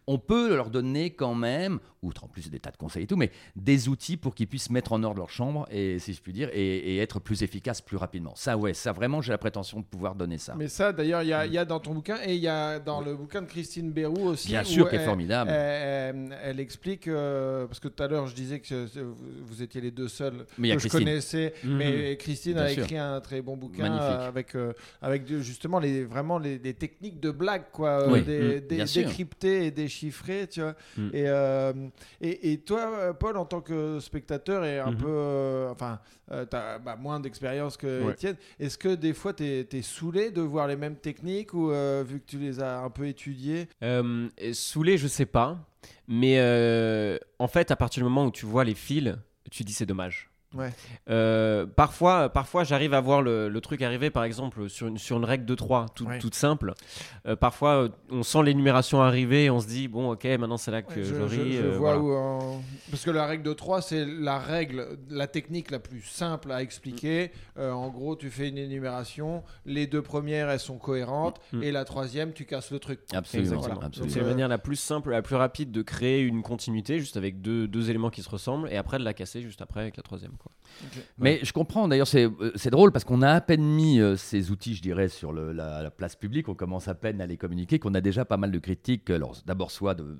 On peut leur donner quand même, outre en plus des tas de conseils et tout, mais des outils pour qu'ils puissent mettre en ordre leur chambre et si je puis dire et, et être plus efficaces plus rapidement. Ça ouais, ça vraiment j'ai la prétention de pouvoir donner ça. Mais ça, d'ailleurs, il y, a- y a dans ton bouquin et il y a dans le bouquin de Christine Bérou aussi. Bien sûr, qui est formidable. Elle, elle explique, euh, parce que tout à l'heure je disais que vous, étiez les deux seuls Mais il y a Christine. Mhm. mais Christine Bien a sûr. écrit un très bon bouquin Magnifique. avec, euh, avec de- justement les, vraiment les, les techniques de blague, quoi, euh, Oui. des, des- décryptées et déchiffrées, tu vois. Mhm. Et, euh, et, et toi, Paul, en tant que spectateur et un Mhm. peu, enfin, tu as moins d'expérience que Ouais. Étienne, est-ce que des fois tu es, saoulé de voir les mêmes techniques ou vu que tu les as un peu étudiées? Saoulé, je sais pas. Mais euh, en fait, à partir du moment où tu vois les fils, tu dis c'est dommage. Ouais. Euh, parfois, parfois j'arrive à voir le, le truc arriver, par exemple, sur une, sur une règle de 3, tout- Ouais. toute simple. Euh, parfois, euh, on sent l'énumération arriver et on se dit, bon, ok, maintenant c'est là que Ouais, je, je, ris. je euh, vois voilà. où. en- Parce que la règle de 3, c'est la règle, la technique la plus simple à expliquer. Euh, en gros, tu fais une énumération, les deux premières, elles sont cohérentes, Mm. et la troisième, tu casses le truc. Absolument. C'est la manière la plus simple, la plus rapide de créer une continuité, juste avec deux, deux éléments qui se ressemblent, et après de la casser juste après avec la troisième. Quoi. Mais je comprends, d'ailleurs, c'est euh, c'est drôle parce qu'on a à peine mis euh, ces outils, je dirais, sur le- la, la place publique, on commence à peine à les communiquer, qu'on a déjà pas mal de critiques. Alors, d'abord, soit, de,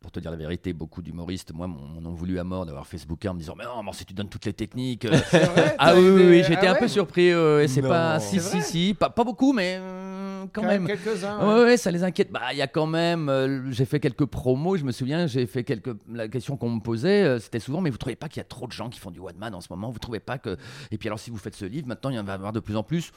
pour te dire la vérité, beaucoup d'humoristes, moi, m'en ont voulu à mort d'avoir fait ce bouquin en me disant Mais non, mais si tu donnes toutes les techniques. *laughs* euh, vrai ah oui, oui, oui, j'étais ah un ouais peu surpris. euh, et c'est pas. Si, si, si, pas, pas beaucoup, mais euh, quand, même. quelques-uns. Ouais, ouais. ouais, ça les inquiète. Bah, il y a quand même. euh, j'ai fait quelques promos. Je me souviens, j'ai fait quelques. La question qu'on me posait, euh, c'était souvent, mais vous trouvez pas qu'il y a trop de gens qui font du one man en ce moment? Vous trouvez pas que Et puis alors, si vous faites ce livre, maintenant, il y en va avoir de plus en plus.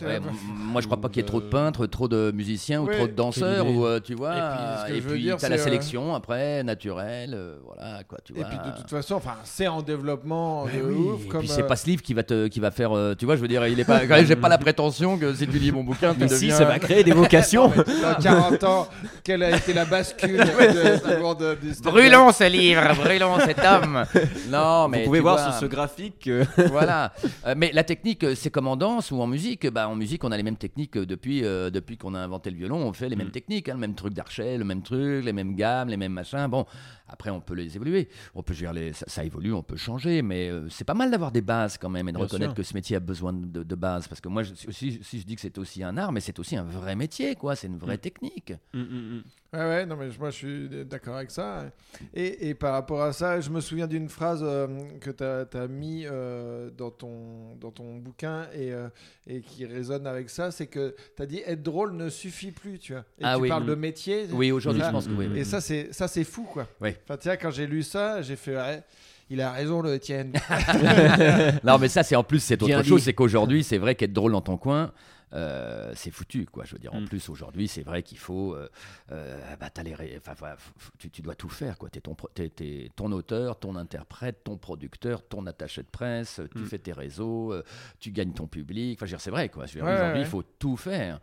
Ouais, moi, je crois pas qu'il y ait trop de peintres, trop de musiciens ou trop de danseurs, ou euh, tu vois. Et puis, et t'as la euh, sélection après, naturelle, euh, voilà quoi, tu Et vois. puis de toute façon, enfin, c'est en développement Ouais, de oui. ouf. Et comme, puis c'est euh, pas ce livre qui va te, qui va faire, euh, tu vois, je veux dire, il est pas, *laughs* quand même, j'ai pas la prétention que si tu lis mon bouquin, tu deviens. Va créer des vocations. *laughs* Dans 40 ans, quelle a été la bascule *laughs* de, du monde du stand-up Brûlons ce livre, brûlons cet homme. *laughs* Non, mais Vous pouvez tu voir vois, sur ce graphique. euh, voilà. Euh, mais la technique, euh, c'est comme en danse ou en musique. Bah, en musique, on a les mêmes techniques euh, depuis, euh, depuis qu'on a inventé le violon. On fait les mêmes Mm. techniques, hein, le même truc d'archet, le même truc, les mêmes gammes, les mêmes machins. Bon, après, on peut les évoluer. On peut gérer les... ça, ça évolue, on peut changer. Mais euh, c'est pas mal d'avoir des bases quand même et de Bien reconnaître sûr. que ce métier a besoin de, de bases. Parce que moi, je, si je dis que c'est aussi un art, mais c'est aussi un vrai métier, quoi. C'est une vraie Mm. technique. Mm, mm. Ouais, ouais, non, mais moi je suis d'accord avec ça. Et, et par rapport à ça, je me souviens d'une phrase euh, que tu as, mis euh, dans, ton, dans ton bouquin et, euh, et qui résonne avec ça c'est que tu as dit être drôle ne suffit plus, tu vois. Et Ah tu oui. parles Mm. de métier. Oui, aujourd'hui, je pense que oui. Et ça, c'est ça c'est fou, quoi. Oui. Enfin, tu vois, quand j'ai lu ça, j'ai fait. ouais, il a raison, le Étienne. *laughs* Non, mais ça, c'est en plus, c'est autre chose. C'est qu'aujourd'hui, c'est vrai qu'être drôle dans ton coin, euh, c'est foutu, quoi. Je veux dire, en Mm. plus, aujourd'hui, c'est vrai qu'il faut. euh, euh, bah, t'as les ré- enfin, voilà, f- f- tu, tu dois tout faire, quoi. Ton, pro- t'es- t'es ton auteur, ton interprète, ton producteur, ton attaché de presse, tu Mm. fais tes réseaux, tu gagnes ton public. Enfin, je veux dire, c'est vrai, quoi. Je veux dire, Ouais, aujourd'hui, ouais. il faut tout faire.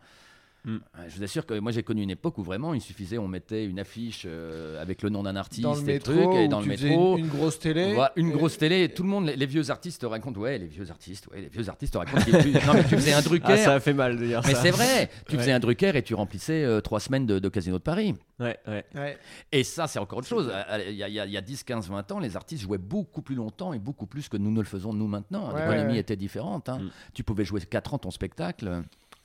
Mm. Ouais, Je vous assure que moi j'ai connu une époque où vraiment il suffisait, on mettait une affiche euh, avec le nom d'un artiste dans le et métro, trucs, et dans le métro. Une, une grosse télé. Voilà, une Et- grosse télé, et tout le monde, les, les vieux artistes te racontent, ouais, les vieux artistes, ouais, les vieux artistes te racontent non, mais tu faisais un *laughs* Drucker. Ah, ça a fait mal de dire mais ça. c'est vrai, tu Ouais. faisais un Drucker et tu remplissais euh, trois semaines de, de Casino de Paris. Ouais, ouais. Ouais. Et ça, c'est encore autre chose. Euh, Il y a, il y a- il y a 10, 15, 20 ans, les artistes jouaient beaucoup plus longtemps et beaucoup plus que nous ne le faisons nous maintenant. L'économie ouais, ouais. était différente. hein. Mm. Tu pouvais jouer 4 ans ton spectacle.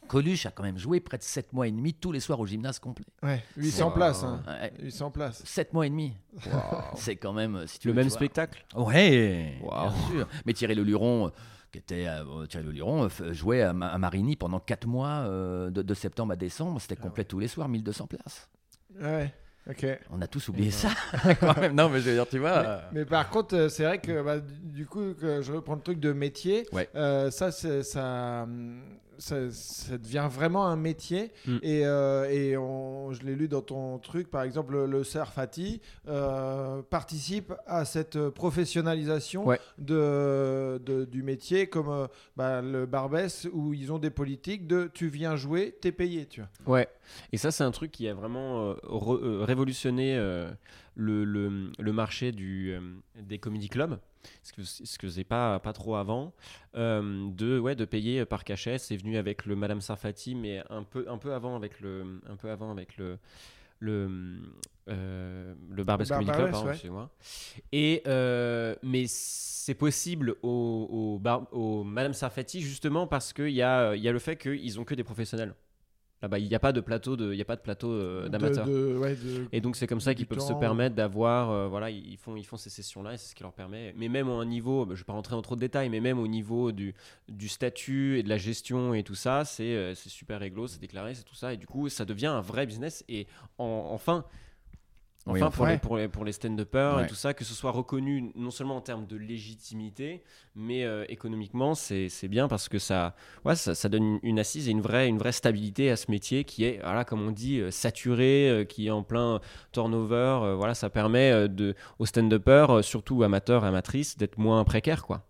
Coluche a quand même joué près de 7 mois et demi tous les soirs au gymnase complet. Ouais, 800 Wow. places. Hein. Ouais, 800 places. 7 mois et demi. *laughs* C'est quand même, euh, si tu Le veux, même tu spectacle Ouais, Wow. bien sûr. Mais Thierry Leluron, euh, qui était euh, Thierry Leluron, euh, f- jouait à, à Marigny pendant 4 mois, euh, de, de septembre à décembre. C'était complet tous les soirs, 1200 places. Ouais. Ok. On a tous oublié ça. *laughs* quand même. Non, mais je veux dire, tu vois. euh, Mais par contre, c'est vrai que bah, du coup, que je reprends le truc de métier, Ouais. euh, ça, ça, ça, ça devient vraiment un métier. Mm. Et, euh, et on- je l'ai lu dans ton truc, par exemple, le, Sarfati euh, participe à cette professionnalisation Ouais. de, de- du métier, comme euh, bah, le Barbès, où ils ont des politiques de tu viens jouer, t'es payé, tu vois. Ouais, et ça c'est un truc qui a vraiment euh, re- révolutionné le, le- le marché du, des comedy clubs, ce que ce que faisait pas pas trop avant, euh, de ouais de payer par cachet. C'est venu avec le Madame Sarfati, mais un peu un peu avant avec le un peu avant avec le le euh, le Barbès Le Comedy Club, excusez-moi. Et euh, mais c'est possible au, au, bar- au Madame Sarfati justement parce qu'il y a il y a le fait qu'ils ont que des professionnels. Là-bas, il n'y a pas de plateau de, il a pas de plateau euh, d'amateurs. ouais, Et donc c'est comme ça qu'ils peuvent se permettre d'avoir, euh, voilà, ils font, ils font ces sessions-là et c'est ce qui leur permet. Mais même au niveau, bah, je ne vais pas rentrer en trop de détails, mais même au niveau du, du statut et de la gestion et tout ça, c'est euh, super réglo, c'est déclaré, c'est tout ça. Et du coup, ça devient un vrai business. Et en- enfin, enfin pour, les, pour, les, pour les stand-uppers Ouais. et tout ça, que ce soit reconnu non seulement en termes de légitimité, mais euh, économiquement, c'est bien parce que ça, ouais, ça, ça donne une, assise et une vraie, une vraie stabilité à ce métier qui est, voilà, comme on dit, euh, saturé, euh, qui est en plein turnover. voilà, ça permet de, aux stand-uppers, surtout amateurs et amatrices, d'être moins précaires. Quoi.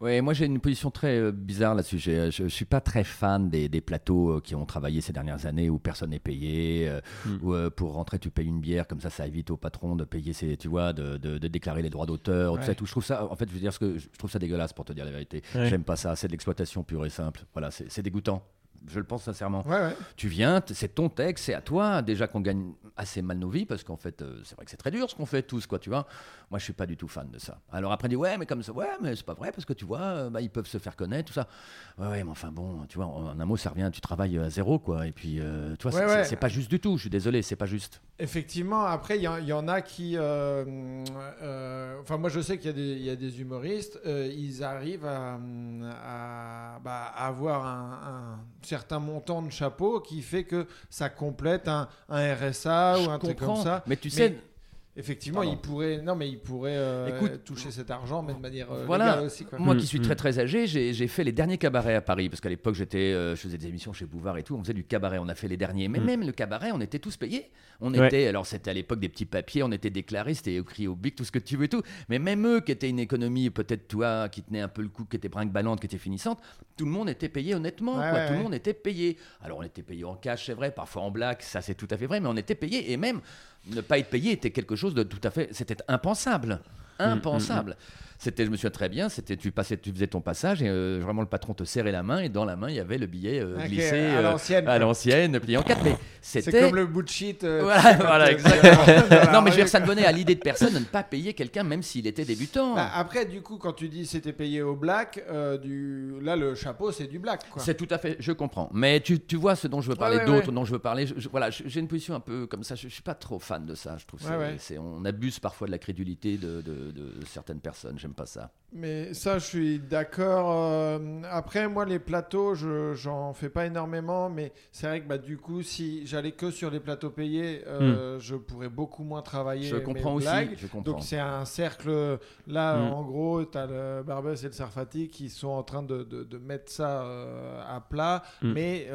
Ouais, moi j'ai une position très euh, bizarre là-dessus. J'ai- Je, je suis pas très fan des, des plateaux euh, qui ont travaillé ces dernières années où personne n'est payé, euh, Mm. où euh, pour rentrer tu payes une bière, comme ça ça évite au patron de payer ses, tu vois, de, de- de déclarer les droits d'auteur, tout ça, tout. Je trouve ça, en fait, je veux dire ce que je trouve ça dégueulasse pour te dire la vérité. Ouais. J'aime pas ça. C'est de l'exploitation pure et simple. Voilà, c'est dégoûtant. Je le pense sincèrement. Ouais, ouais. Tu viens, c'est ton texte, c'est à toi. Déjà qu'on gagne assez mal nos vies, parce qu'en fait, euh, c'est vrai que c'est très dur ce qu'on fait tous, quoi, tu vois. Moi, je suis pas du tout fan de ça. Alors après, on dit, ouais, mais comme ça, ouais, mais c'est pas vrai, parce que tu vois, euh, bah, ils peuvent se faire connaître, tout ça. Ouais, ouais, mais enfin, bon, tu vois, en un mot, ça revient, tu travailles à zéro, quoi. Et puis, euh, tu vois, Ouais, c'est- pas juste du tout, je suis désolé, c'est pas juste. Effectivement, après, il y, en- il y en a qui. euh, euh, enfin, moi, je sais qu'il y, a des- il y a des humoristes, euh, ils arrivent à, à, bah, à avoir un, un certain montant de chapeau qui fait que ça complète un, un RSA ou un truc comme ça. Mais tu Mais sais, Effectivement, Pardon. ils pourraient. Non, mais ils pourraient euh, Écoute, toucher cet argent, mais de manière euh, voilà. légale aussi. Quoi. Moi Mm, qui suis mm. très très âgé, j'ai j'ai fait les derniers cabarets à Paris parce qu'à l'époque j'étais, euh, je faisais des émissions chez Bouvard et tout, on faisait du cabaret, on a fait les derniers. Mais Mm. même le cabaret, on était tous payés. On Ouais. était, alors c'était à l'époque des petits papiers, on était déclarés, c'était écrit au bic, tout ce que tu veux et tout. Mais même eux qui étaient une économie peut-être toi qui tenait un peu le coup, qui était brinque-ballante, qui était finissante, tout le monde était payé honnêtement. Ouais, quoi. ouais, tout le monde était payé. Alors on était payé en cash, c'est vrai, parfois en black, ça c'est tout à fait vrai, mais on était payé et même ne pas être payé était quelque chose de tout à fait, c'était impensable. impensable. C'était, je me souviens très bien, c'était tu passais, tu faisais ton passage et euh, vraiment le patron te serrait la main et dans la main il y avait le billet euh, glissé à euh, l'ancienne, à quoi. l'ancienne, plié en quatre. Mais C'est c'était comme le bout de shit. *laughs* Voilà, exactement. *laughs* non, mais je veux dire, ça ne quoi. venait à l'idée de personne de ne pas payer quelqu'un, même s'il était débutant. Bah, après, du coup, quand tu dis c'était payé au black, du... là, le chapeau, c'est du black. Quoi. C'est tout à fait, je comprends. Mais tu, tu vois ce dont je veux parler, ouais, d'autres ouais. dont je veux parler. je- je- voilà, j'ai une position un peu comme ça. Je, je suis pas trop fan de ça. Je trouve Ouais, c'est- ouais. c'est- on abuse parfois de la crédulité de, de- de certaines personnes. J'aime pas ça. Mais ça, je suis d'accord. euh, après, moi, les plateaux, je j'en fais pas énormément, mais c'est vrai que bah, du coup, si j'allais que sur les plateaux payés, euh, je pourrais beaucoup moins travailler. Hmm. Je mes comprends aussi. blagues. Je comprends. Donc c'est un cercle. Là, Mm. en gros, tu as le Barbès et le Sarfati qui sont en train de, de- de mettre ça euh, à plat. Mm. Mais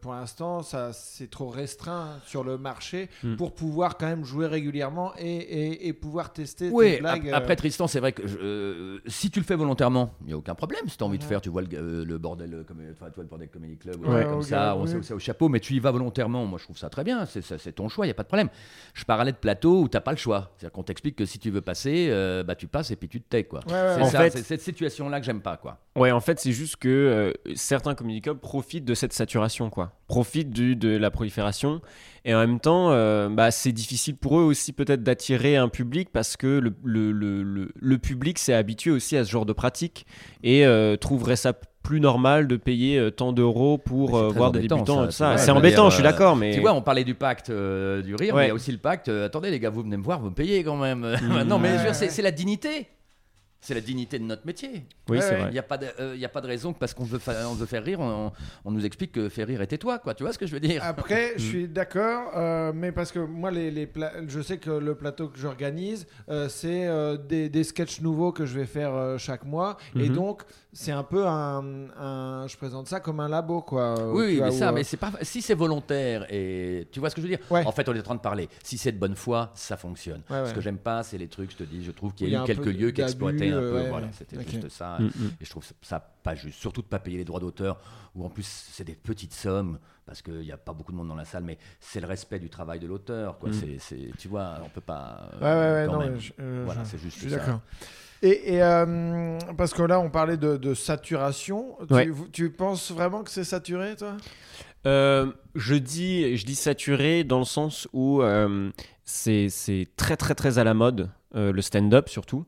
pour l'instant, ça c'est trop restreint sur le marché pour pouvoir quand même jouer régulièrement et, et- et pouvoir tester Oui, tes blagues. ap- après Tristan, c'est vrai que je- si tu le fais volontairement, il n'y a aucun problème. Si tu as envie de faire, tu vois le, euh, le bordel, euh, comme, enfin, tu vois le bordel Comedy Club, ou Ouais, comme ça, on sait, c'est au chapeau, mais tu y vas volontairement. Moi, je trouve ça très bien. C'est, ton choix, il n'y a pas de problème. Je parlais de plateau où tu n'as pas le choix. C'est-à-dire qu'on t'explique que si tu veux passer, euh, bah, tu passes et puis tu te tais. Quoi. Ouais, ouais, c'est En ça, fait- c'est cette situation-là que j'aime pas. Quoi. Ouais, en fait, c'est juste que euh, certains clubs profitent de cette saturation, quoi. Profitent du, de la prolifération. Et en même temps, euh, bah, c'est difficile pour eux aussi peut-être d'attirer un public parce que le, le, le, le- public s'est habitué aussi à ce genre de pratique et euh, trouverait ça plus normal de payer tant d'euros pour voir des débutants ça, C'est embêtant, dire, je suis d'accord, mais Tu vois, on parlait du pacte du rire, Ouais. mais il y a aussi le pacte. attendez, les gars, vous venez me voir, vous me payez quand même. *laughs* non, mais ouais. c'est la dignité. C'est la dignité de notre métier. oui, Ouais, c'est ouais. Il vrai. n'y a, pas de- euh, il y a pas de raison que parce qu'on veut, on veut faire rire, on, on nous explique que faire rire était toi. Quoi. Tu vois ce que je veux dire? Après, *laughs* je suis d'accord, euh, mais parce que moi, les, les je sais que le plateau que j'organise, euh, c'est euh, des, des sketchs nouveaux que je vais faire euh, chaque mois. Et Mhm. donc, c'est un peu un, un- Je présente ça comme un labo, quoi. Oui, vois, mais ça, mais c'est pas. Si c'est volontaire et tu vois ce que je veux dire? Ouais. En fait, on est en train de parler. Si c'est de bonne foi, ça fonctionne. Ouais, ouais. Ce que j'aime pas, c'est les trucs. Je te dis, je trouve qu'il Il y y a a eu quelques lieux qui exploitaient un peu. ouais, voilà, ouais. c'était juste ça. Mm, mm. Et je trouve ça pas juste. Surtout de pas payer les droits d'auteur, où en plus c'est des petites sommes parce qu'il n'y a pas beaucoup de monde dans la salle, mais c'est le respect du travail de l'auteur. quoi. Mm. C'est, tu vois, on peut pas. Ouais, ouais, ouais, quand non, même. mais je, euh, Voilà, c'est juste je suis ça. d'accord. Et, et, euh, parce que là, on parlait de, de saturation. Tu, Ouais. tu penses vraiment que c'est saturé, toi? Euh, je dis, je dis saturé dans le sens où euh, c'est c'est très très très à la mode, euh, le stand-up surtout.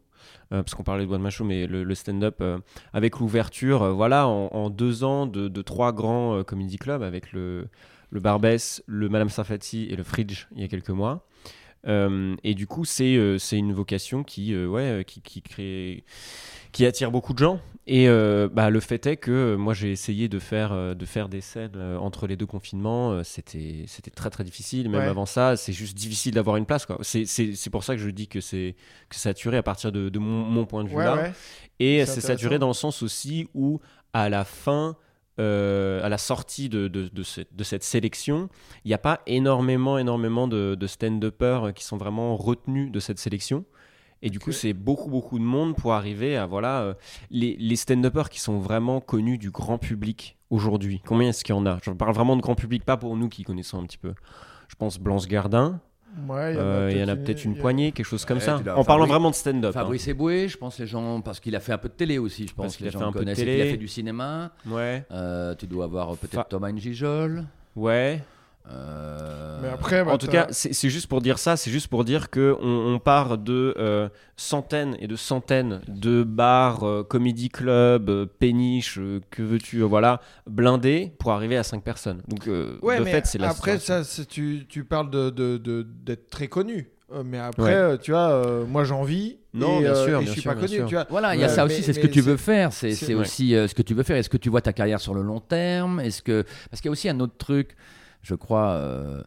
Euh, parce qu'on parlait de One Man Show, mais le, stand-up, euh, avec l'ouverture, euh, voilà, en, deux ans de, trois grands comedy clubs, avec le, Barbès, le Madame Safati et le Fridge, il y a quelques mois. Et du coup, c'est une vocation qui, ouais, qui, qui crée, qui attire beaucoup de gens. Et euh, bah, le fait est que euh, moi j'ai essayé de faire, euh, de faire des scènes entre les deux confinements. C'était très très difficile. Même Ouais. avant ça, c'est juste difficile d'avoir une place. C'est- pour ça que je dis que c'est saturé à partir de, de mon, mon point de vue Ouais, là. ouais. Et C'est saturé dans le sens aussi où, à la fin, euh, à la sortie de, de, de ce- de cette sélection, il n'y a pas énormément, énormément de, de stand-uppers qui sont vraiment retenus de cette sélection. Et du coup, c'est beaucoup, beaucoup de monde pour arriver à, voilà, euh, les, les stand-uppers qui sont vraiment connus du grand public aujourd'hui. Combien est-ce qu'il y en a? Je parle vraiment de grand public, pas pour nous qui connaissons un petit peu. Je pense Blanche Gardin, Ouais, euh, il y en a peut-être une il poignée, quelque chose comme Ouais, ça. En parlant Fabrice- vraiment de stand-up. hein. Fabrice Eboué, je pense les gens, parce qu'il a fait un peu de télé aussi, je pense Parce les a fait gens un le peu de connaissent. télé. a fait du cinéma. Ouais, Euh, tu dois avoir euh, peut-être Fa- Thomas Njijol. ouais. Euh, Mais après, bah, en tout t'as- cas, c'est juste pour dire ça, c'est juste pour dire que on, on part de euh, centaines et de centaines de bars, euh, comedy club, euh, péniche, euh, que veux-tu, euh, voilà, blindés pour arriver à 5 personnes. Donc, euh, Ouais, de mais fait, c'est la après, ça, tu, tu parles de, de, de- d'être très connu. Mais après, Ouais. tu vois, euh, moi j'en vis. Non, et, bien euh, sûr, et bien je suis sûr, pas connu. sûr. Tu vois. Voilà, il y a ça mais- aussi, c'est ce que tu veux faire. C'est aussi euh, ce que tu veux faire. Est-ce que tu vois ta carrière sur le long terme? Est-ce que parce qu'il y a aussi un autre truc, je crois, euh,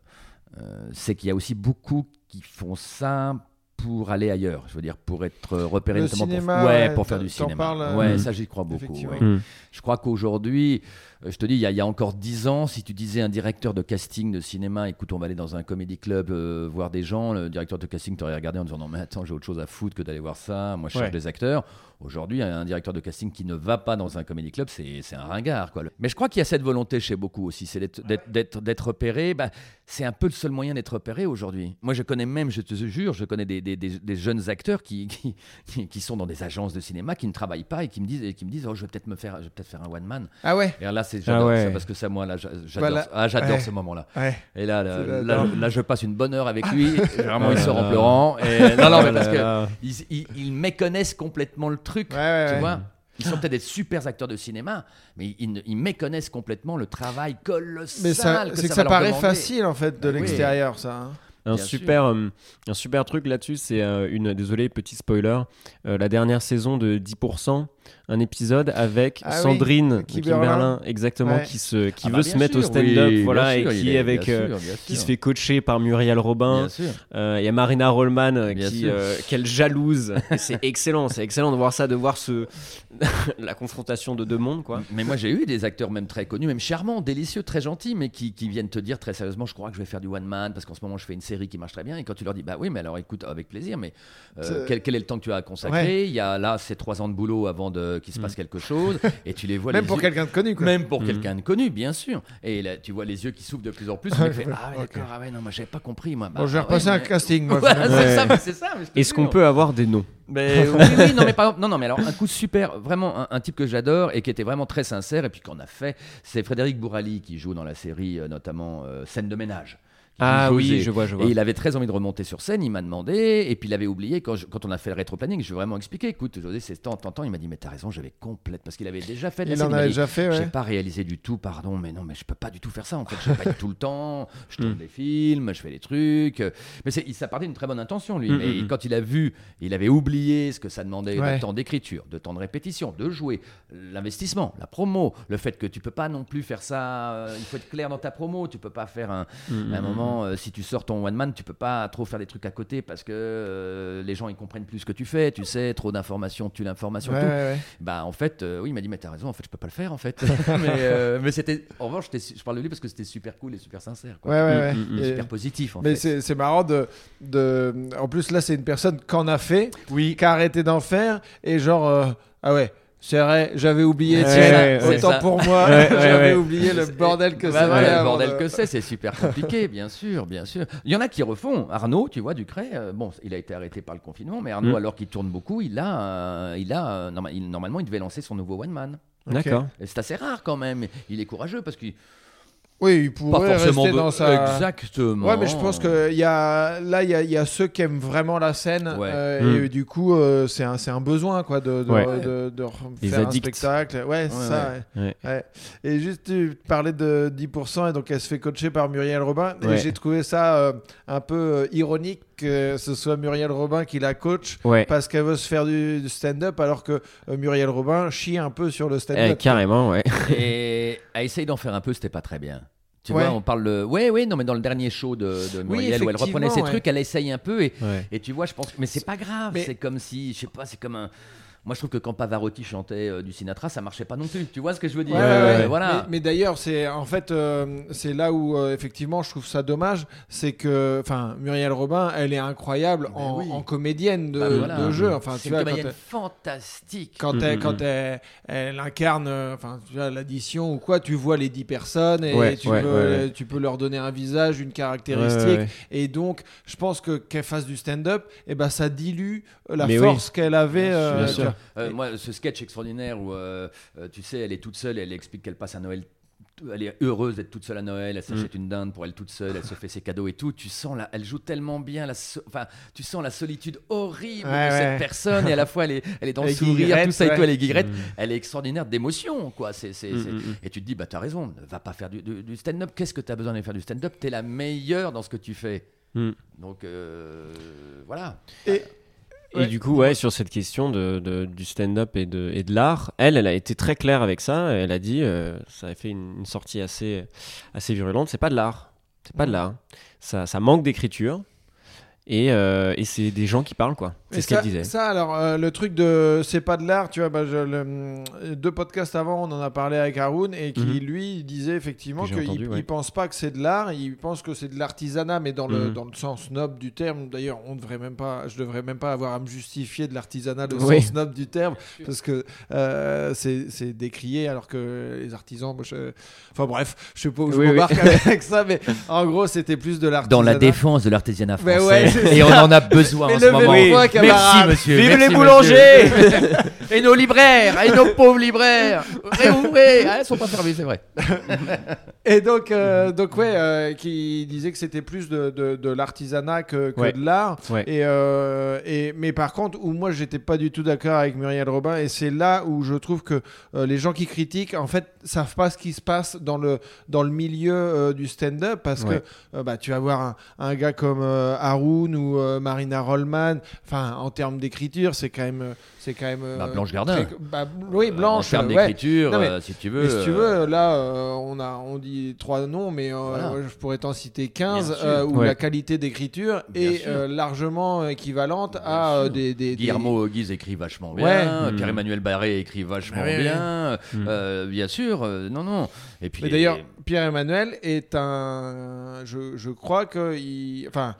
euh, c'est qu'il y a aussi beaucoup qui font ça pour aller ailleurs. Je veux dire, pour être repéré Le notamment cinéma, pour, ouais, ouais, pour faire du cinéma. parles, euh, ouais, ça j'y crois beaucoup. Ouais. Mm. Je crois qu'aujourd'hui, euh, je te dis, il y, a- il y a encore 10 ans, si tu disais un directeur de casting de cinéma, écoute, on va aller dans un comédie club euh, voir des gens, le directeur de casting t'aurait regardé en disant non mais attends, j'ai autre chose à foutre que d'aller voir ça, moi je cherche Ouais. des acteurs. Aujourd'hui, un directeur de casting qui ne va pas dans un comédie club, c'est un ringard. Quoi. Mais je crois qu'il y a cette volonté chez beaucoup aussi, c'est d'être repéré. Bah, c'est un peu le seul moyen d'être repéré aujourd'hui. Moi, je connais même, je te jure, je connais des, des- des- des jeunes acteurs *laughs* qui, qui, qui- sont dans des agences de cinéma, qui ne travaillent pas et qui me disent, et qui me disent oh, je vais peut-être me faire, je vais peut-être faire un one man. Ah ouais? Et là, c'est j'adore ouais. ça parce que ça, moi, là, j'a- j'adore, Voilà. Ah, j'adore Ouais. ce moment-là. Ouais. Et là, là, là, je- là, je passe une bonne heure avec lui. Vraiment, il Oh là sort en pleurant. Et, non, non, mais parce Oh que ils, ils- ils méconnaissent complètement le truc. Ouais, ouais, tu ouais. vois ils sont peut-être des super acteurs de cinéma, mais ils, ils méconnaissent complètement le travail colossal. Mais ça, que c'est que va ça leur paraît demander. facile en fait de oui. l'extérieur, ça. hein. Un Bien super, euh, un super truc là-dessus, c'est euh, une. Désolé, petit spoiler. euh, la dernière saison de 10%, un épisode avec Ah oui, Kimberlin. Sandrine Kimberlin, exactement, Ouais. qui, se, qui Ah bah, veut se mettre au stand-up, oui, voilà, et qui est avec. bien euh, sûr, qui sûr. se fait coacher par Muriel Robin. Euh, Il y a Marina Rollman euh, Bien qui, euh, qu'elle jalouse. *laughs* C'est excellent, c'est excellent de voir ça, de voir ce *laughs* la confrontation de deux mondes, quoi. Mais moi, j'ai eu des acteurs même très connus, même charmants, délicieux, très gentils, mais qui, qui viennent te dire très sérieusement Je crois que je vais faire du one man parce qu'en ce moment, je fais une série qui marche très bien. Et quand tu leur dis Bah oui, mais alors écoute, avec plaisir, mais euh, quel, quel est le temps que tu as à consacrer? Il y a là, c'est trois ans de boulot avant de, qu'il se passe quelque chose. Et tu les vois Même les pour yeux- quelqu'un de connu, quoi. Même pour Mhm. quelqu'un de connu, bien sûr. Et là, tu vois les yeux qui s'ouvrent de plus en plus. On fait, ah d'accord, ah ouais, non, moi j'avais pas compris. Moi. Bah, Bon, je vais ah repasser ouais, un mais- casting, *laughs* moi. Voilà, c'est ça, c'est ça. Est-ce qu'on peut avoir des noms Mais oui, oui, non, mais par exemple, non, non, mais alors un coup super, vraiment un, un type que j'adore et qui était vraiment très sincère et puis qu'on a fait, c'est Frédéric Bourali qui joue dans la série euh, notamment euh, Scène de ménage. Ah oui, je vois, je vois. Et il avait très envie de remonter sur scène, il m'a demandé, et puis il avait oublié, quand, je- quand on a fait le rétro-planning, je lui ai vraiment expliqué, écoute, José, c'est tant, tant, tant, il m'a dit, mais t'as raison, j'avais complète, parce qu'il avait déjà fait de la Il scène, en avait dit, déjà fait, j'ai ouais. pas réalisé du tout, pardon, mais non, mais je peux pas du tout faire ça. En fait, j'ai pas eu tout le temps. Je tourne Mm. des films, je fais des trucs. Mais c'est, il- ça partait d'une très bonne intention, lui. Mm, mais mm, mm. quand il a vu, il avait oublié ce que ça demandait Ouais. de temps d'écriture, de temps de répétition, de jouer, l'investissement, la promo, le fait que tu peux pas non plus faire ça. euh, il faut être clair dans ta promo. Tu peux pas faire un, Mm, un mm, euh, si tu sors ton one man, tu peux pas trop faire des trucs à côté parce que euh, les gens ils comprennent plus ce que tu fais. Tu sais, trop d'informations, tu l'information, Ouais, tout. ouais, ouais. Bah en fait, euh, oui, il m'a dit mais t'as raison, en fait je peux pas le faire en fait. *laughs* mais mais c'était, en revanche, je parle de lui parce que c'était super cool et super sincère, quoi. Ouais, ouais, Mm, ouais. mm, mm. Et super positif en Mais c'est marrant de, de. En plus, là, c'est une personne qu'en a fait, Oui. qui a arrêté d'en faire, et genre. ah ouais, c'est vrai, j'avais oublié. Ouais, autant C'est ça. pour moi, Ouais, j'avais ouais. oublié le bordel que Bah voilà, le bordel de- que c'est, c'est super compliqué, bien sûr, bien sûr. Il y en a qui refont. Arnaud, tu vois, Ducret, euh, bon, il a été arrêté par le confinement, mais Arnaud, Mm. alors qu'il tourne beaucoup, il a, euh, il a, euh, norma- il- normalement, il devait lancer son nouveau one man. Ok. D'accord. C'est assez rare quand même. Il est courageux parce qu'il Oui, il pas pourrait forcément rester dans sa. exactement. Ouais, mais je pense que y a, là, il y a, il y a ceux qui aiment vraiment la scène. Ouais. euh. Et du coup, euh, c'est un, c'est un besoin quoi, de, de, Ouais. de, de Les faire un spectacle. Ouais, ça. ouais. ouais. Ouais. Et juste, tu parlais de 10%, et donc elle se fait coacher par Muriel Robin. Et j'ai trouvé ça euh, un peu ironique que ce soit Muriel Robin qui la coach Ouais. parce qu'elle veut se faire du, du stand-up alors que euh, Muriel Robin chie un peu sur le Eh, stand-up. carrément, ouais. Et à essayer d'en faire un peu, c'était pas très bien. Tu Ouais. vois, on parle de. Ouais, ouais, non, mais dans le dernier show de, de Oui, Muriel où elle reprenait ses ouais. trucs, elle essaye un peu et, Ouais. et tu vois, je pense. Mais c'est pas grave. Mais- C'est comme si, je sais pas, c'est comme un. Moi, je trouve que quand Pavarotti chantait euh, du Sinatra, ça marchait pas non plus. Tu vois ce que je veux dire? Ouais, ouais, Euh, ouais. Voilà. Mais, mais d'ailleurs, c'est en fait, euh, c'est là où euh, effectivement, je trouve ça dommage, c'est que, enfin, Muriel Robin, elle est incroyable Ben en, oui. en comédienne de, Bah, voilà. de jeu. Enfin, c'est tu une vois, quand comédienne elle, fantastique. quand, elle, quand mm. elle, elle incarne, enfin, l'addition ou quoi, tu vois les 10 personnes et Ouais, tu, ouais, peux, ouais, ouais. tu peux leur donner un visage, une caractéristique. Ouais, ouais, ouais. Et donc, je pense que qu'elle fasse du stand-up, et ben, ça dilue la Mais oui. force qu'elle avait. Bien sûr, euh, moi, ce sketch extraordinaire où, euh, euh, tu sais, elle est toute seule, elle explique qu'elle passe un Noël. Elle est heureuse d'être toute seule à Noël, elle s'achète une dinde pour elle toute seule, elle se fait ses cadeaux et tout. Tu sens la, elle joue tellement bien, la, so- enfin, tu sens la solitude horrible Ouais, de ouais. cette personne et à la fois elle est, elle est dans le sourire, tout ça et tout, elle est guillerette. Mm. Elle est extraordinaire d'émotion, quoi. Mm, mm, mm. Et tu te dis, bah t'as raison, ne va pas faire du, du- du stand-up. Qu'est-ce que t'as besoin de faire du stand-up? T'es la meilleure dans ce que tu fais. Mm. Donc euh, voilà. Et, Et du coup, ouais, sur cette question de, de- du stand-up et de, et de l'art, elle, elle a été très claire avec ça. Elle a dit, euh, ça a fait une, une sortie assez, assez virulente. C'est pas de l'art. C'est pas de l'art. Ça, ça manque d'écriture. Et, euh, et c'est des gens qui parlent, quoi. C'est ce qu'elle disait. Ça, alors, euh, le truc de c'est pas de l'art, tu vois, bah, je- le- deux podcasts avant, on en a parlé avec Haroun et qui, Mhm. lui, il disait effectivement qu'il entendu, ouais. il pense pas que c'est de l'art, il pense que c'est de l'artisanat, mais dans, le, Mhm. dans le sens noble du terme. D'ailleurs, on devrait même pas, je devrais même pas avoir à me justifier de l'artisanat, le Oui. sens noble du terme, parce que euh, c'est c'est décrié, alors que les artisans, moi, je- enfin bref, je sais pas où je Oui, oui. m'embarque *laughs* avec ça, mais en gros, c'était plus de l'artisanat. Dans la défense de l'artisanat Mais français. ouais, et on en a *laughs* besoin en ce moment. Merci monsieur. Vive merci, les boulangers *laughs* Et nos libraires, et nos pauvres libraires. *laughs* Réouvrez. Ah, ils sont pas fermés, c'est vrai. Et donc, euh, donc ouais, euh, qui disait que c'était plus de, de, de l'artisanat que, que Ouais. de l'art. Ouais. Et, euh, et, mais par contre, où moi, j'étais pas du tout d'accord avec Muriel Robin, et c'est là où je trouve que euh, les gens qui critiquent, en fait, savent pas ce qui se passe dans le, dans le milieu du stand-up, parce Ouais. que bah, tu vas voir un, un gars comme euh, Ou euh, Marina Rollman, enfin, en termes d'écriture, c'est quand même... euh, C'est quand même euh, Bah, Blanche Gardin. très- bah, oui, Blanche. En termes ouais. d'écriture, mais- euh, si tu veux. Mais si tu euh, veux, là, euh, on, a, on dit trois noms, mais euh, Voilà. je pourrais t'en citer 15 Bien sûr. euh, où Ouais. la qualité d'écriture est euh, largement équivalente Bien à euh, des, des, des- Guillermo Guise écrit vachement bien, Ouais. Mm. Pierre-Emmanuel Barré écrit vachement Ouais, ouais, bien, Mm. euh, bien sûr, euh, non, non. Et puis, Mais d'ailleurs, Pierre-Emmanuel est un. Je, je crois que. Il... Enfin,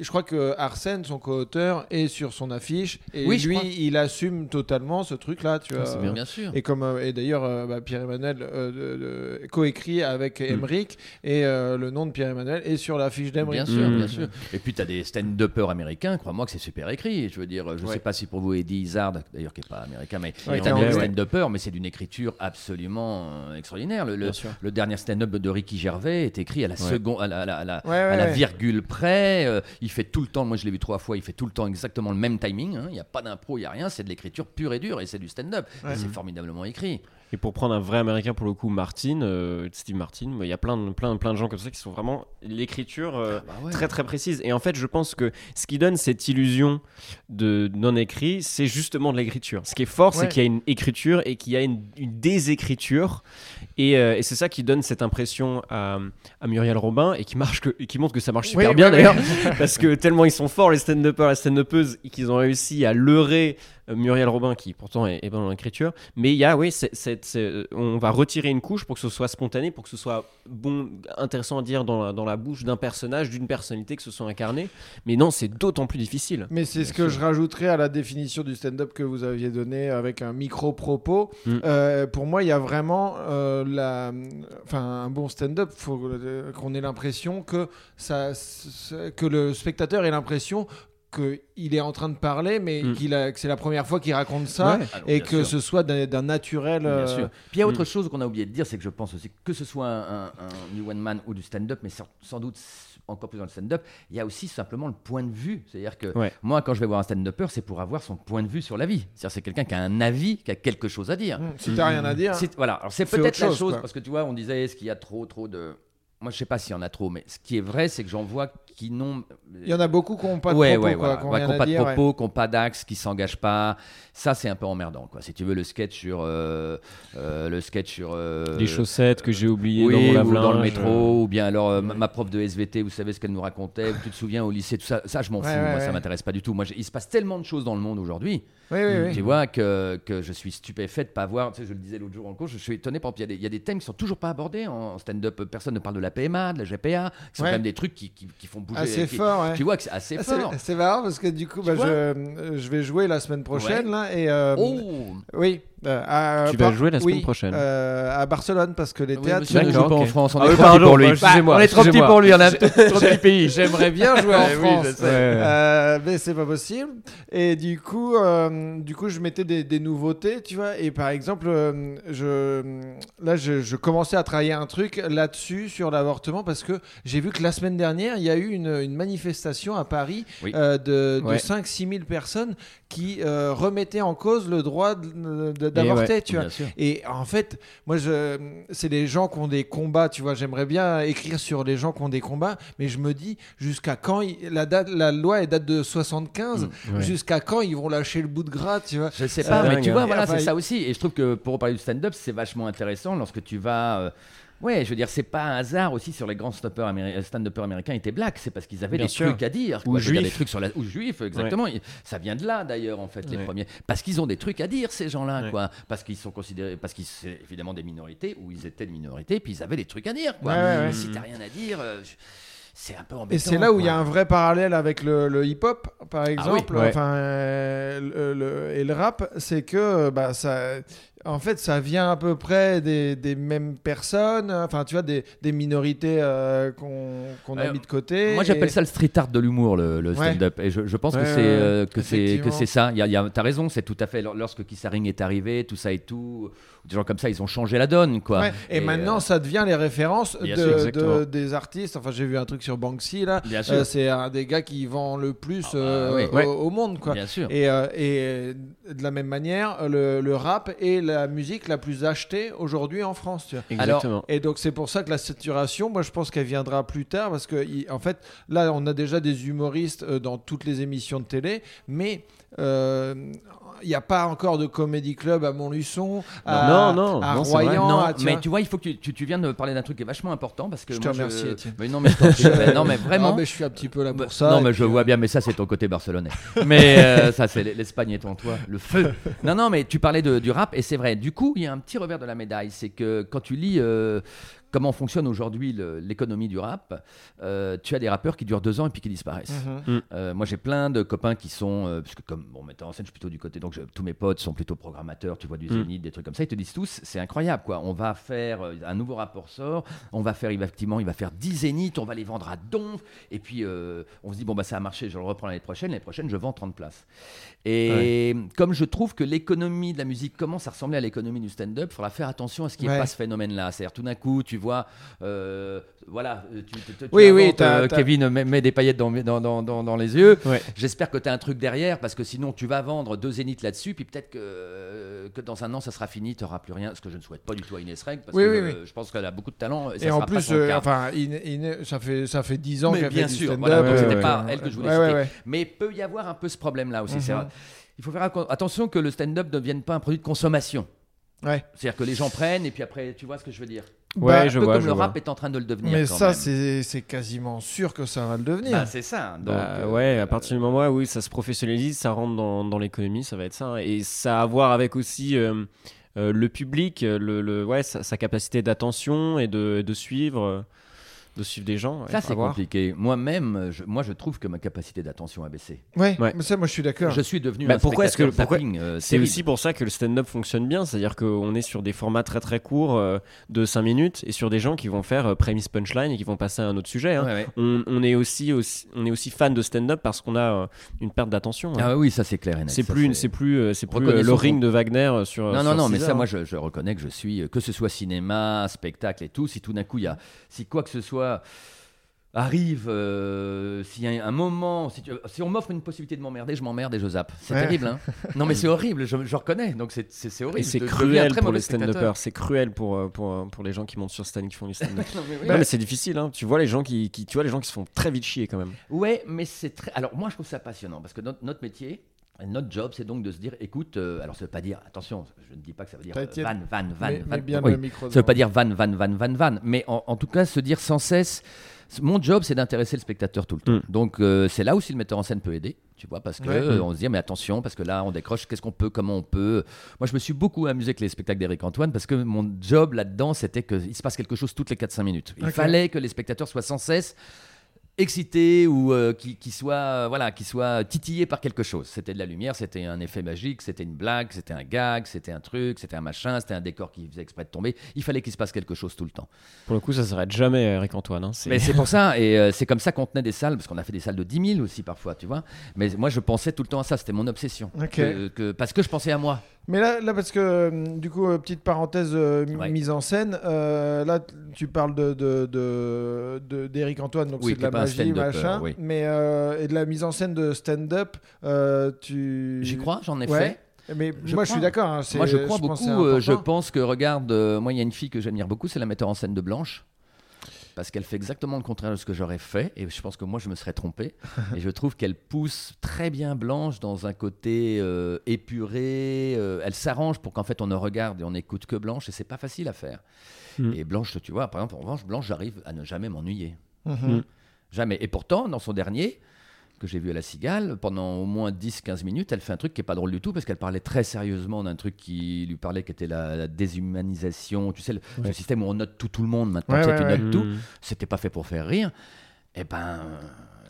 je crois que Arsène, son co-auteur, est sur son affiche. Et Oui, lui, il assume totalement ce truc-là. Tu Ah, vois. c'est bien, sûr. Et comme euh, et d'ailleurs euh, bah, Pierre-Emmanuel euh, de- de- coécrit avec Mm. Emmerich et euh, le nom de Pierre-Emmanuel est sur l'affiche d'Emmerich. Bien sûr, Mm. bien sûr. Et puis tu as des stand-uppers américains, crois-moi que c'est super écrit. Je veux dire, je Ouais. sais pas si pour vous Eddie Izzard, d'ailleurs qui est pas américain, mais Ouais, a des stand-uppers, mais c'est d'une écriture absolument euh, extraordinaire. Le, dernier stand-up de Ricky Gervais est écrit à la Ouais. seconde, à la, à la- à la- Ouais, ouais, à la ouais. virgule près. euh, il fait tout le temps, moi je l'ai vu trois fois, il fait tout le temps exactement le même timing. hein. Il n'y a pas d'impro, il n'y a rien. C'est de l'écriture pure et dure et c'est du stand-up. Ouais. C'est formidablement écrit. Et pour prendre un vrai américain pour le coup, Martin, euh, Steve Martin, il y a plein de, plein, plein de gens comme ça qui sont vraiment l'écriture euh, Bah ouais. très très précise. Et en fait, je pense que ce qui donne cette illusion de non écrit, c'est justement de l'écriture. Ce qui est fort, Ouais. c'est qu'il y a une écriture et qu'il y a une, une désécriture. Et, euh, et c'est ça qui donne cette impression à, à Muriel Robin et qui, marche que, et qui montre que ça marche super Oui, bien oui, d'ailleurs. oui. *laughs* parce que tellement ils sont forts, les stand-uppers, les stand-uppeuses, et qu'ils ont réussi à leurrer Muriel Robin, qui pourtant est, est bonne dans l'écriture. Mais il y a, oui, c'est- c'est- c'est- on va retirer une couche pour que ce soit spontané, pour que ce soit bon, intéressant à dire dans la, dans la bouche d'un personnage, d'une personnalité, que ce soit incarné. Mais non, c'est d'autant plus difficile. Mais c'est ce que je rajouterais à la définition du stand-up que vous aviez donné avec un micro-propos. Mm. Euh, pour moi, il y a vraiment euh, la... enfin, un bon stand-up, faut euh, qu'on ait l'impression que, ça, que le spectateur ait l'impression qu'il est en train de parler, mais Mm. qu'il a, que c'est la première fois qu'il raconte ça. Ouais. Alors, Et que sûr. ce soit d'un d'un naturel. Bien euh, sûr. Puis il y a autre Mm. chose qu'on a oublié de dire, c'est que je pense aussi que ce soit un, un- un New One Man ou du stand-up, mais sans, sans doute encore plus dans le stand-up, il y a aussi simplement le point de vue. C'est-à-dire que Ouais. moi, quand je vais voir un stand-upper, c'est pour avoir son point de vue sur la vie. C'est-à-dire c'est quelqu'un qui a un avis, qui a quelque chose à dire. mm, Si t'as rien à dire. C'est- Voilà, alors c'est peut-être la chose, chose, quoi. parce que tu vois, on disait, est-ce qu'il y a trop, trop de... Moi, je sais pas s'il y en a trop, mais ce qui est vrai, c'est que j'en vois qui n'ont... Il y en a beaucoup qui n'ont pas de ouais, propos, ouais, quoi, voilà. qui Ouais, pas de dire, propos, n'ont pas d'axe, qui s'engagent pas. Ça, c'est un peu emmerdant, quoi. Si tu veux le sketch sur euh, euh, le sketch sur euh, Les chaussettes que j'ai oubliées oui, dans mon ou lave-linge. dans le métro, ou bien alors euh, ma- ma prof de SVT, vous savez ce qu'elle nous racontait, tu te souviens au lycée, tout ça, ça je m'en Ouais, fous, ouais, moi ouais. ça m'intéresse pas du tout. Moi, il se passe tellement de choses dans le monde aujourd'hui, Oui, oui, oui. tu vois, que, que je suis stupéfait de pas voir, tu sais, je le disais l'autre jour en cours, je suis étonné, par exemple, il y, a des- il y a des thèmes qui sont toujours pas abordés en stand-up, personne ne parle de la PMA, de la GPA, qui sont Ouais. quand même des trucs qui, qui, qui font bouger. Assez qui- fort, ouais. Tu vois que c'est assez Ah, fort. C'est c'est marrant parce que du coup, bah, je, euh, je vais jouer la semaine prochaine Ouais. là et euh, Oh oui. Euh, à- Tu vas jouer la semaine oui, prochaine. euh, à Barcelone parce que les Oui, théâtres. ne sont- joue pas en. France, on Ah est oui, trop pardon, petit pour lui. bah, excusez-moi, on est trop petit pour lui, on a *laughs* trop petit pays. J'aimerais bien jouer en *laughs* oui, France. je sais. Ouais. Euh, mais c'est pas possible. Et du coup, euh, du coup, je mettais des, des nouveautés, tu vois. Et par exemple, euh, je, là, je, je commençais à travailler un truc là-dessus sur l'avortement parce que j'ai vu que la semaine dernière, il y a eu une, une manifestation à Paris Oui. euh, de, de Ouais. 5-6 000 personnes qui euh, remettaient en cause le droit d'avorter, ouais, tu vois. Et en fait, moi, je, c'est les gens qui ont des combats, tu vois. J'aimerais bien écrire sur les gens qui ont des combats, mais je me dis jusqu'à quand il- la date, la loi elle date de 75. Mm. Ouais. Jusqu'à quand ils vont lâcher le bout de gras, tu vois Je sais C'est pas, mais dingue, tu hein. vois, voilà, Enfin, c'est il- ça aussi. Et je trouve que pour parler du stand-up, c'est vachement intéressant lorsque tu vas euh, Ouais, je veux dire, c'est pas un hasard aussi sur les grands améri- stand-uppers américains étaient black, c'est parce qu'ils avaient Bien des sûr. trucs à dire. Ou quoi. Dire, juifs. Des trucs sur la... Ou juifs, exactement. Ça vient de là d'ailleurs, en fait, les premiers. Parce qu'ils ont des trucs à dire, ces gens-là, Ouais. quoi. Parce qu'ils sont considérés, parce qu'ils c'est évidemment des minorités, ou ils étaient de minorités, puis ils avaient des trucs à dire, quoi. Ouais, ouais, ouais. Si t'as rien à dire, euh, je- c'est un peu embêtant. Et c'est là où il y a un vrai parallèle avec le, le hip-hop, par exemple, ouais. enfin, euh, le- le- et le rap, c'est que bah, ça, en fait, ça vient à peu près des, des mêmes personnes, enfin, tu vois, des, des minorités euh, qu'on a mis de côté. Moi, j'appelle et- ça le street art de l'humour, le, le Ouais. stand-up. Et je, je pense Ouais, que ouais, c'est ouais. euh, que c'est que c'est ça. Y a, y a- t'as raison, c'est tout à fait. lor- Lorsque Kissaring est arrivé, tout ça et tout, des gens comme ça, ils ont changé la donne, quoi. Et, maintenant, euh, ça devient les références de- de- des artistes. Enfin, j'ai vu un truc sur Banksy là. Euh, c'est un des gars qui vend le plus Ah bah, oui. au, monde, quoi. bien sûr. Et, et de la même manière, le, le rap est la musique la plus achetée aujourd'hui en France. Tu vois. Exactement. Et donc c'est pour ça que la saturation, moi je pense qu'elle viendra plus tard parce que en fait là on a déjà des humoristes euh, dans toutes les émissions de télé, mais euh, il n'y a pas encore de comédie club à Montluçon, à, Non, non, à non. Royan, non, à- tu mais vois. tu vois, il faut que tu, tu, tu viens de parler d'un truc qui est vachement important parce que Je te remercie, Étienne. Mais non, mais, je *laughs* non, mais vraiment. Ah, mais je suis un petit peu là pour Bah, ça. non, mais je puis, vois bien, mais ça, c'est ton côté barcelonais. mais euh, *laughs* ça, c'est l'Espagne est en toi, le feu. Non, non, mais tu parlais de- du rap, et c'est vrai. Du coup, il y a un petit revers de la médaille, c'est que quand tu lis euh, comment fonctionne aujourd'hui l'économie du rap, euh, tu as des rappeurs qui durent deux ans et puis qui disparaissent. Mhm. Euh, moi, j'ai plein de copains qui sont, euh, puisque comme bon metteur en scène, je suis plutôt du côté, donc je- tous mes potes sont plutôt programmateurs, tu vois, du Mm. Zénith, des trucs comme ça. Ils te disent tous, c'est incroyable, quoi. On va faire un nouveau rapport sort, on va faire effectivement, il va faire 10 Zéniths, on va les vendre à donf, et puis euh, on se dit bon bah ça a marché, je le reprends l'année prochaine, l'année prochaine je vends 30 places. Et comme je trouve que l'économie de la musique commence à ressembler à l'économie du stand-up, il faudra faire attention à ce qu'il n'y ait Ouais. pas ce phénomène-là. C'est-à-dire tout d'un coup, tu vois, euh, voilà, tu, tu- tu- tu Oui, oui, euh, Kevin met, met des paillettes dans, dans, dans, dans- dans les yeux. Ouais. J'espère que tu as un truc derrière parce que sinon tu vas vendre deux zéniths là-dessus, puis peut-être que, euh, que dans un an ça sera fini, tu n'auras plus rien, ce que je ne souhaite pas du tout à Inès Reg parce Oui, que oui, euh, je pense qu'elle a beaucoup de talent. Et, ça en sera plus, euh, enfin, ça fait ça fait 10 ans qu'elle bien fait du sûr, voilà, c'était euh, pas elle que je voulais citer. Mais peut y avoir un peu ce problème-là aussi. Mhm. Il faut faire attention que le stand-up ne devienne pas un produit de consommation. Ouais. C'est-à-dire que les gens prennent et puis après, tu vois ce que je veux dire Ouais, Bah, je Un peu vois, comme je le vois. rap est en train de le devenir. Mais quand ça, c'est c'est quasiment sûr que ça va le devenir. Bah, c'est ça. Donc, Bah, euh, ouais, à partir du moment où ça se professionnalise, ça rentre dans, dans l'économie, ça va être ça. hein. Et ça a à voir avec aussi euh, euh, le public, le, le- ouais, sa, sa capacité d'attention et de, de suivre, euh, de suivre des gens. ouais, Ça, c'est compliqué. Moi-même, je, moi, je trouve que ma capacité d'attention a baissé. ouais, Ouais. mais ça, moi, je suis d'accord. Je suis devenu Bah, un pourquoi est-ce que- euh, C'est aussi pour ça que le stand-up fonctionne bien, c'est-à-dire qu'on est sur des formats très très courts euh, de 5 minutes et sur des gens qui vont faire euh, prémisse punchline et qui vont passer à un autre sujet. hein. Ouais, ouais. On, on est aussi, aussi- on est aussi fan de stand-up parce qu'on a euh, une perte d'attention. hein. Ah oui, ça c'est clair et net. c'est Ça, plus, c'est plus, euh, c'est plus euh, le ring de Wagner euh, sur. Non, non, sur non, mais ça, moi, je, je reconnais que je suis, que ce soit cinéma, spectacle et tout, si tout d'un coup, il y a, si quoi que ce soit arrive, euh, s'il y a un moment, si, tu- si on m'offre une possibilité de m'emmerder, je m'emmerde et je zappe. C'est Ouais. terrible, hein *laughs* Non, mais c'est horrible, je, je reconnais, donc c'est- c'est c'est horrible. Et c'est cruel pour les stand-uppers, c'est cruel pour, euh, pour, euh, pour les gens qui montent sur scène qui font du stand-up. *laughs* Non, mais oui. Non, mais c'est difficile, hein. tu vois les gens qui, qui- tu vois les gens qui se font très vite chier quand même. Ouais, mais c'est très. Alors moi, je trouve ça passionnant parce que notre, notre métier. Notre job, c'est donc de se dire, écoute, euh, alors ça veut pas dire, attention, je ne dis pas que ça veut dire euh, van, van, van, Mais, van. mais bien Oui, le micro. Ça veut pas dire van, van, van, van, van. Mais en, en tout cas, se dire sans cesse. Mon job, c'est d'intéresser le spectateur tout le temps. Mm. Donc, euh, c'est là aussi le metteur en scène peut aider, tu vois, parce que Ouais. euh, on se dit, mais attention, parce que là, on décroche, qu'est-ce qu'on peut, comment on peut. Moi, je me suis beaucoup amusé avec les spectacles d'Éric Antoine, parce que mon job là-dedans, c'était qu'il se passe quelque chose toutes les 4-5 minutes. Il Ok. fallait que les spectateurs soient sans cesse excités ou euh, qui, qui soient euh, voilà qui soient titillés par quelque chose c'était de la lumière c'était un effet magique c'était une blague c'était un gag c'était un truc c'était un machin c'était un décor qui faisait exprès de tomber il fallait qu'il se passe quelque chose tout le temps Pour le coup, ça s'arrête jamais, Eric Antoine. hein. Mais c'est *laughs* pour ça, et euh, c'est comme ça qu'on tenait des salles, parce qu'on a fait des salles de 10 000 aussi parfois, tu vois. Mais moi, je pensais tout le temps à ça, c'était mon obsession. Que- parce que je pensais à moi. Mais là, là parce que euh, du coup, euh, petite parenthèse euh, Ouais. mise en scène. euh, là, tu parles de de- de- de- d'Éric Antoine, donc Oui, c'est de la magie, machin. oui. Mais euh, et de la mise en scène de stand-up, euh, tu. J'y crois, j'en ai Ouais. fait. Mais Je moi, je suis d'accord. hein, c'est- Moi, je crois pense c'est beaucoup. euh, je pense que, regarde, euh, moi, il y a une fille que j'admire beaucoup, c'est la metteur en scène de Blanche. Parce qu'elle fait exactement le contraire de ce que j'aurais fait, et je pense que moi je me serais trompé. *laughs* et je trouve qu'elle pousse très bien Blanche dans un côté euh, épuré. euh, elle s'arrange pour qu'en fait on ne regarde et on n'écoute que Blanche, et c'est pas facile à faire. Mm. Et Blanche, tu vois, par exemple, en revanche, Blanche, j'arrive à ne jamais m'ennuyer. Mhm. Jamais. Et pourtant, dans son dernier, que j'ai vu à la Cigale, pendant au moins 10-15 minutes, elle fait un truc qui est pas drôle du tout, parce qu'elle parlait très sérieusement d'un truc qui lui parlait, qui était la, la déshumanisation. Tu sais, le, ce système où on note tout, tout le monde maintenant, Ouais, tu sais, ouais, tu ouais. notes tout. Mm. C'était pas fait pour faire rire. Et ben.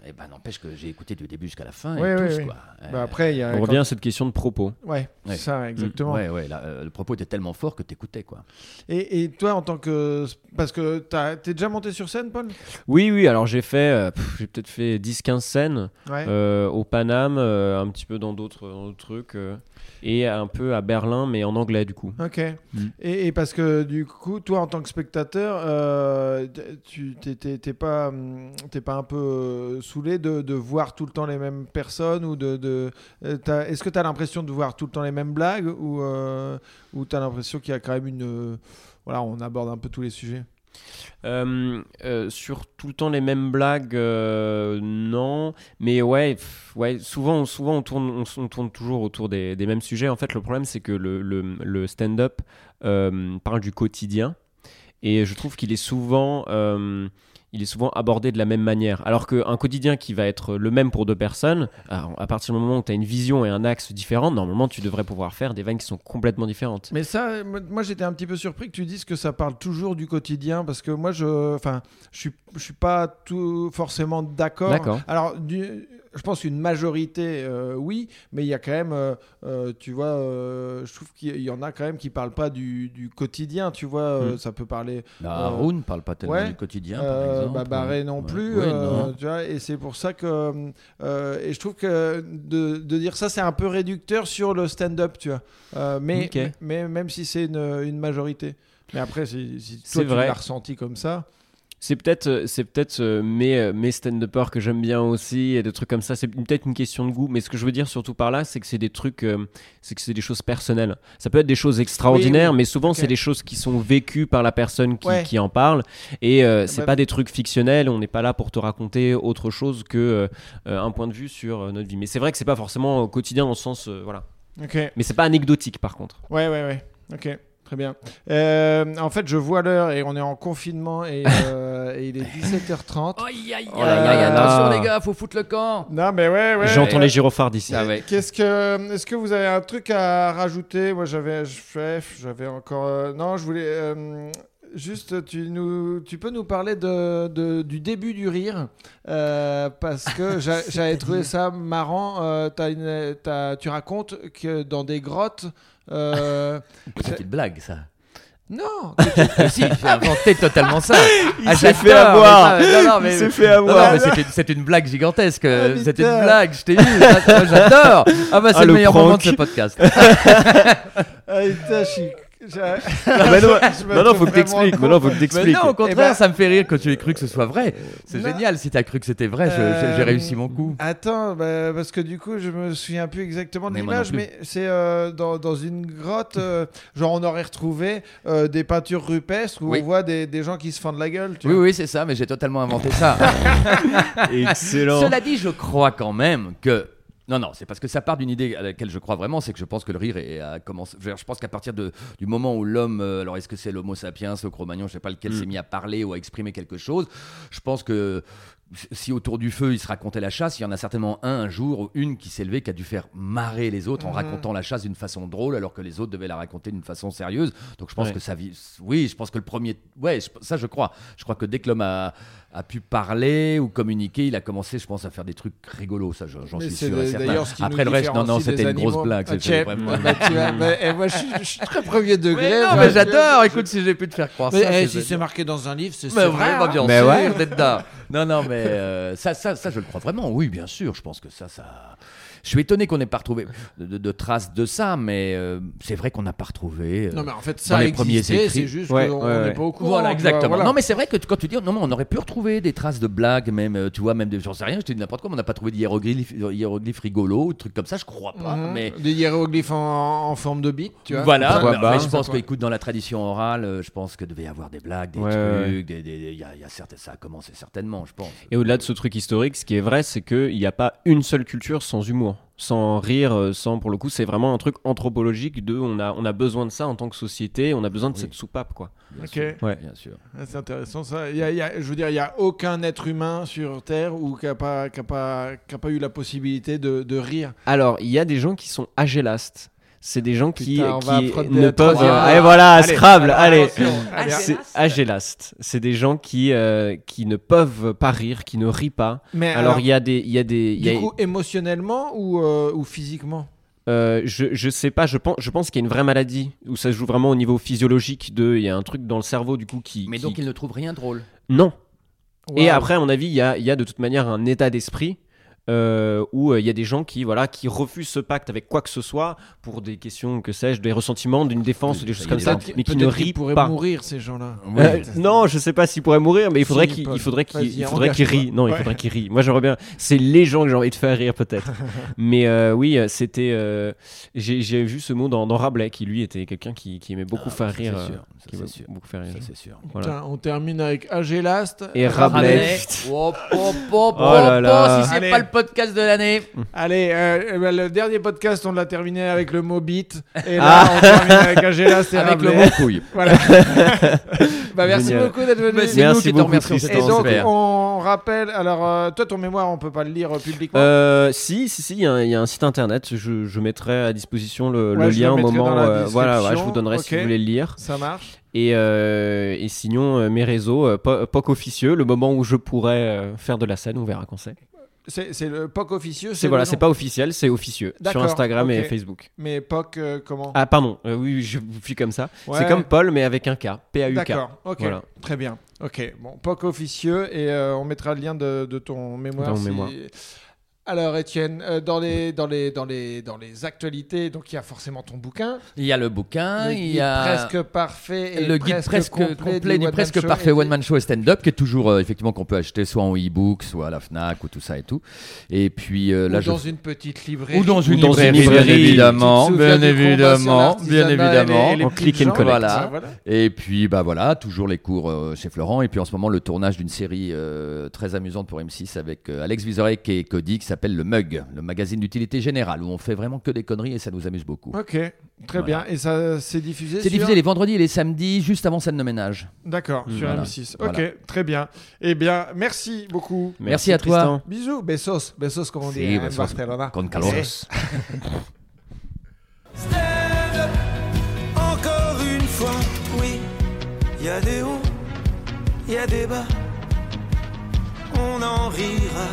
Et ben, n'empêche que j'ai écouté du début jusqu'à la fin. Ouais, et ouais, tous, ouais. quoi. Bah Euh, après, il y a. On quand- revient à cette question de propos. Ouais, ça, exactement. Ouais, ouais, là, euh, le propos était tellement fort que t'écoutais, quoi. Et, et toi, en tant que. Parce que t'as- t'es déjà monté sur scène, Paul? Oui, oui, alors j'ai fait, euh, j'ai peut-être fait 10-15 scènes Ouais. euh, au Paname, euh, un petit peu dans d'autres dans d'autres trucs, euh, et un peu à Berlin, mais en anglais du coup. Ok. Mm. Et, et parce que du coup, toi, en tant que spectateur, euh, tu t'es- pas, hum, t'es pas un peu euh, de, voir tout le temps les mêmes personnes ou de, euh, est-ce que tu as l'impression de voir tout le temps les mêmes blagues ou euh, tu as l'impression qu'il y a quand même une euh, voilà, on aborde un peu tous les sujets? Euh, sur tout le temps les mêmes blagues, non. Mais ouais, ouais souvent, souvent on, tourne, on, tourne toujours autour des, mêmes sujets. En fait, le problème, c'est que le, le- stand-up parle du quotidien. Et je trouve qu'il est souvent... il est souvent abordé de la même manière. Alors qu'un quotidien qui va être le même pour deux personnes, à partir du moment où tu as une vision et un axe différent, normalement tu devrais pouvoir faire des vannes qui sont complètement différentes. Mais ça, moi j'étais un petit peu surpris que tu dises que ça parle toujours du quotidien parce que moi je, enfin, je suis, je suis pas tout forcément d'accord. D'accord. Alors, du- je pense qu'une majorité, euh, oui, mais il y a quand même, euh, euh, tu vois, euh, je trouve qu'il y en a quand même qui parlent pas du, du quotidien, tu vois, euh, Mm. ça peut parler. Bah, Haroun parle pas tellement ouais, du quotidien, par exemple. bah, Barré non Ouais. plus, non. tu vois, et c'est pour ça que, et je trouve que de, de dire ça, c'est un peu réducteur sur le stand-up, tu vois, mais, mais, même si c'est une, une majorité. Mais après, si, si toi tu l'as ressenti comme ça, C'est peut-être euh, c'est peut-être euh, mes, euh, mes stand-uppers que j'aime bien aussi et des trucs comme ça. C'est peut-être une question de goût. Mais ce que je veux dire surtout par là, c'est que c'est des trucs, c'est que c'est des choses personnelles. Ça peut être des choses extraordinaires, Oui, oui. mais souvent c'est des choses qui sont vécues par la personne qui, Ouais. qui en parle. Et euh, c'est Bah- pas des trucs fictionnels. On n'est pas là pour te raconter autre chose que euh, un point de vue sur notre vie. Mais c'est vrai que c'est pas forcément au quotidien dans le sens, euh, voilà. ok. Mais c'est pas anecdotique par contre. Ouais, ouais, ouais. Ok, très bien. Euh, en fait, je vois l'heure et on est en confinement et, euh, *laughs* et il est 17h30. Aïe, aïe, Oh là aïe, là. attention les gars, faut foutre le camp. Non, mais ouais, ouais. J'entends les gyrophares d'ici. Ah ouais. Qu'est-ce que, est-ce que vous avez un truc à rajouter? Moi, j'avais, j'avais encore. euh, non, je voulais euh, juste, tu nous, tu peux nous parler de, de- du début du rire euh, parce que *laughs* j'a- j'avais trouvé ça marrant. Euh, t'as une- t'as- tu racontes que dans des grottes. Euh, *laughs* C'est une blague ça. non, *laughs* si, j'ai inventé totalement ça. Il s'est fait avoir. mais ça- non, non, mais- Il s'est fait Non, non, avoir. mais c'est une, c'est blague gigantesque. Ah, c'est putain. une blague, je t'ai moi, J'adore. Ah bah c'est Ah, le, le meilleur prank. moment de ce podcast. *laughs* Ah, putain, je suis. Ah *laughs* non, non, non, faut que t'expliques. Maintenant, faut que t'expliques. non, au contraire, Eh ben- ça me fait rire quand tu aies cru que ce soit vrai. C'est Non. génial si t'as cru que c'était vrai. Euh, J'ai réussi mon coup. Attends, bah, parce que du coup, je me souviens plus exactement de non l'image, mais c'est euh, dans, dans une grotte, euh, genre on aurait retrouvé euh, des peintures rupestres où Oui. on voit des, des gens qui se fendent la gueule. Tu Oui, vois. oui, c'est ça, mais j'ai totalement inventé ça. *laughs* *laughs* Excellent. Cela dit, je crois quand même que. Non, non, c'est parce que ça part d'une idée à laquelle je crois vraiment, c'est que je pense que le rire est, a commencé. Je veux dire, je pense qu'à partir de, du moment où l'homme, euh, alors est-ce que c'est l'Homo sapiens, le Cro-Magnon, je sais pas lequel, Mm. s'est mis à parler ou à exprimer quelque chose, je pense que si autour du feu il se racontait la chasse, il y en a certainement un un jour ou une qui s'est levé qui a dû faire marrer les autres en Mhm. racontant la chasse d'une façon drôle alors que les autres devaient la raconter d'une façon sérieuse. Donc je pense Ouais. que ça vit. Oui, je pense que le premier. Ouais, je- ça je crois. Je crois que dès que l'homme a, a pu parler ou communiquer, il a commencé, je pense, à faire des trucs rigolos. Ça, je- j'en suis sûr et certain. Après le reste, non, non, c'était une grosse blague. Vraiment- bah, tu vois, bah, et moi, je, suis- je suis très premier *laughs* degré. Mais non, mais j'adore. Écoute, si j'ai pu te faire croire Mais, ça. eh, si c'est marqué dans un livre, c'est vrai. vraiment, bien Mais sûr, ouais. d'être là. Non, non, mais euh, ça, ça, ça, je le crois vraiment. Oui, bien sûr. Je pense que ça, ça. Je suis étonné qu'on n'ait pas retrouvé de, de- de traces de ça, mais euh, c'est vrai qu'on n'a pas retrouvé. euh, Non, mais en fait, dans ça les premiers écrits. c'est juste Ouais, qu'on ouais, n'est ouais. pas au courant. Voilà, exactement. voilà. Non, mais c'est vrai que quand tu dis, non, mais on aurait pu retrouver des traces de blagues, même, euh, tu vois, même de, j'en sais rien, je te dis n'importe quoi, mais on n'a pas trouvé d'hiéroglyphes hiéroglyphes rigolos, ou de trucs comme ça, je crois pas. Mhm. Mais Des hiéroglyphes en, en forme de bite, tu vois. voilà, Pourquoi mais, pas. mais je pense qu'écoute, dans la tradition orale, je pense que devait y avoir des blagues, des Ouais, trucs, ouais. des- des- il y a, y ça a commencé certainement, je pense. Et au-delà de ce truc historique, ce qui est vrai, c'est qu'il n'y a pas une seule culture sans humour, sans rire, euh, sans pour le coup, c'est vraiment un truc anthropologique de on a, on a besoin de ça en tant que société, on a besoin de Oui. cette soupape quoi. Bien Ok. sûr, Ouais. bien sûr. Ah, C'est intéressant ça. Il y a- il y a- je veux dire, il n'y a aucun être humain sur Terre ou qui n'a pas, qui a pas, qui a pas eu la possibilité de, de rire. Alors, il y a des gens qui sont agélastes. C'est des gens qui, Putain, qui ne peuvent. Ah, et voilà, Allez, Scrabble, allez. C'est. C'est des gens qui, euh, qui ne peuvent pas rire, qui ne rient pas. Mais Alors, il y a des. Il y a des du a- coup, émotionnellement ou, euh, ou physiquement? Euh, je, je sais pas, je pense, je pense qu'il y a une vraie maladie où ça se joue vraiment au niveau physiologique. De, il y a un truc dans le cerveau du coup qui. Mais qui- donc, il ne trouve rien drôle. Non. Et après, à mon avis, il y a, il y a de toute manière un état d'esprit euh, où euh, il y a des gens qui, voilà, qui refusent ce pacte avec quoi que ce soit pour des questions, que sais-je, des ressentiments, d'une défense ou des choses comme ça, mais qui ne rient pourraient pas. mourir ces gens-là. *laughs* Oui. Euh, non, je sais pas s'ils pourraient mourir, mais il faudrait Si, qu'ils il faudrait qu'ils faudrait qu'ils rient. Non, il faudrait qu'ils rient. Moi, j'aimerais bien. C'est les gens que j'ai envie de faire rire, peut-être. *laughs* mais euh, oui, c'était. euh, J'ai vu ce mot dans, dans Rabelais, qui lui était quelqu'un qui, qui aimait beaucoup Ah, faire rire. euh, c'est sûr. beaucoup faire rire. Ça, c'est sûr. Voilà. Putain, on termine avec Agélast. Et Rabelais. Hop, hop, hop, Oh là hop, là. si c'est pas le podcast de l'année. Allez, euh, eh ben, le dernier podcast, on l'a terminé avec le mot beat. Et là, Ah. on termine avec Agélast et Avec le mot couille. *laughs* Voilà. *laughs* bah, merci Génial. beaucoup d'être venu. Bah, c'est Merci nous qui te remercions. Et donc, super. on rappelle. Alors, euh, toi, ton mémoire, on peut pas le lire euh, publiquement. Euh, si, si, si, il y, a un- il y a un site internet. Je, je mettrai à disposition le, Ouais, lien au moment. dans la euh, voilà, ouais, je vous donnerai si vous voulez le lire. Ça marche. Et, euh, et sinon, euh, mes réseaux, euh, po- POC officieux, le moment où je pourrais euh, faire de la scène, on verra quand c'est. C'est le POC officieux. C'est voilà, c'est pas officiel, c'est officieux sur Instagram et ok. Facebook. Mais POC, euh, comment Ah pardon, euh, oui, je vous suis comme ça. Ouais. C'est comme Paul mais avec un K, P-A-U-K. D'accord, ok, Voilà. très bien. Ok, bon, POC officieux et euh, on mettra le lien de, de ton mémoire. Dans si- mémoire. Alors Étienne, euh, dans, les, dans, les, dans, les, dans les actualités, donc il y a forcément ton bouquin. Il y a le bouquin, le il guide y a presque parfait et le guide presque complet, du, One Man presque Show parfait et- One Man Show et Stand-up, qui est toujours euh, effectivement qu'on peut acheter soit en e-book, soit à la Fnac ou tout ça et tout. Et puis euh, Ou là, je dans une petite librairie. ou dans une Ou dans une librairie, évidemment, bien évidemment, bien évidemment. petites click and collect. Voilà. Voilà. Et puis bah voilà, toujours les cours euh, chez Florent et puis en ce moment le tournage d'une série euh, très amusante pour M6 avec euh, Alex Vizorek et Cody qui s'appelle Le Mug, le magazine d'utilité générale où on fait vraiment que des conneries et ça nous amuse beaucoup. Ok, très Voilà. bien. Et ça, c'est diffusé C'est sur- diffusé les vendredis et les samedis juste avant scène de ménage. D'accord, sur Voilà. M6. Ok, Voilà. très bien. Eh bien, merci beaucoup. Merci à toi. Tristan. Bisous, besos, besos comme on dit hein, en besos. Barcelona. Con *laughs* encore une fois, oui, il y a des hauts, il y a des bas, on en rira.